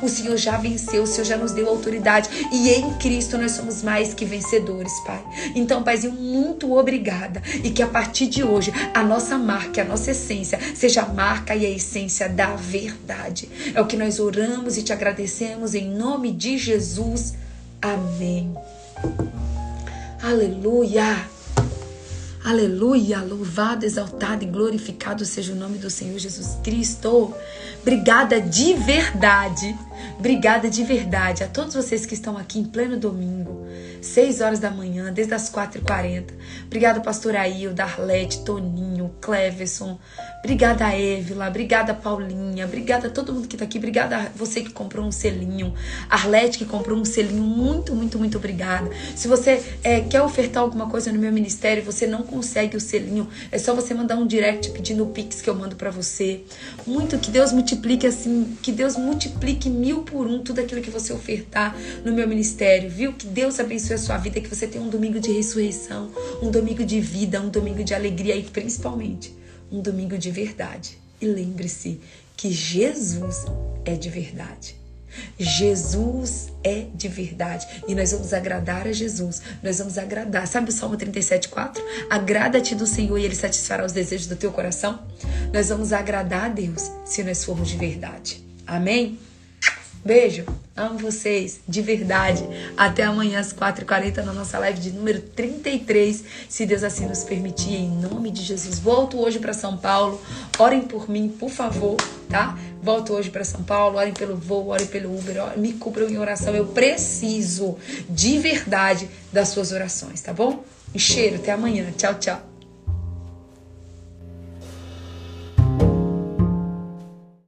O Senhor já venceu, o Senhor já nos deu autoridade. E em Cristo nós somos mais que vencedores, Pai. Então, Paizinho, muito obrigada. E que a partir de hoje a nossa marca, a nossa essência, seja a marca e a essência da verdade. É o que nós oramos e te agradecemos em nome de Jesus. Amém. Aleluia. Aleluia! Louvado, exaltado e glorificado seja o nome do Senhor Jesus Cristo. Obrigada de verdade. Obrigada de verdade a todos vocês que estão aqui em pleno domingo, 6 horas da manhã, desde as 4h40. Obrigada, pastor Ail, Darlete, Toninho, Cleverson, Obrigada, Évila. Obrigada, Paulinha. Obrigada a todo mundo que está aqui. Obrigada a você que comprou um selinho. Arlete que comprou um selinho. Muito, muito, muito obrigada. Se você é, quer ofertar alguma coisa no meu ministério você não consegue o selinho, é só você mandar um direct pedindo o Pix que eu mando para você. Muito que Deus multiplique assim, que Deus multiplique mil por um tudo aquilo que você ofertar no meu ministério, viu? Que Deus abençoe a sua vida, que você tenha um domingo de ressurreição, um domingo de vida, um domingo de alegria e principalmente um domingo de verdade. E lembre-se que Jesus é de verdade. Jesus é de verdade. E nós vamos agradar a Jesus. Nós vamos agradar. Sabe o Salmo 37,4? Agrada-te do Senhor e Ele satisfará os desejos do teu coração. Nós vamos agradar a Deus se nós formos de verdade. Amém? Beijo, amo vocês, de verdade. Até amanhã às 4h40 na nossa live de número 33, se Deus assim nos permitir, em nome de Jesus. Volto hoje para São Paulo, orem por mim, por favor, tá? Volto hoje para São Paulo, orem pelo voo, orem pelo Uber, orem, me cubram em oração. Eu preciso, de verdade, das suas orações, tá bom? Um cheiro, até amanhã. Tchau, tchau.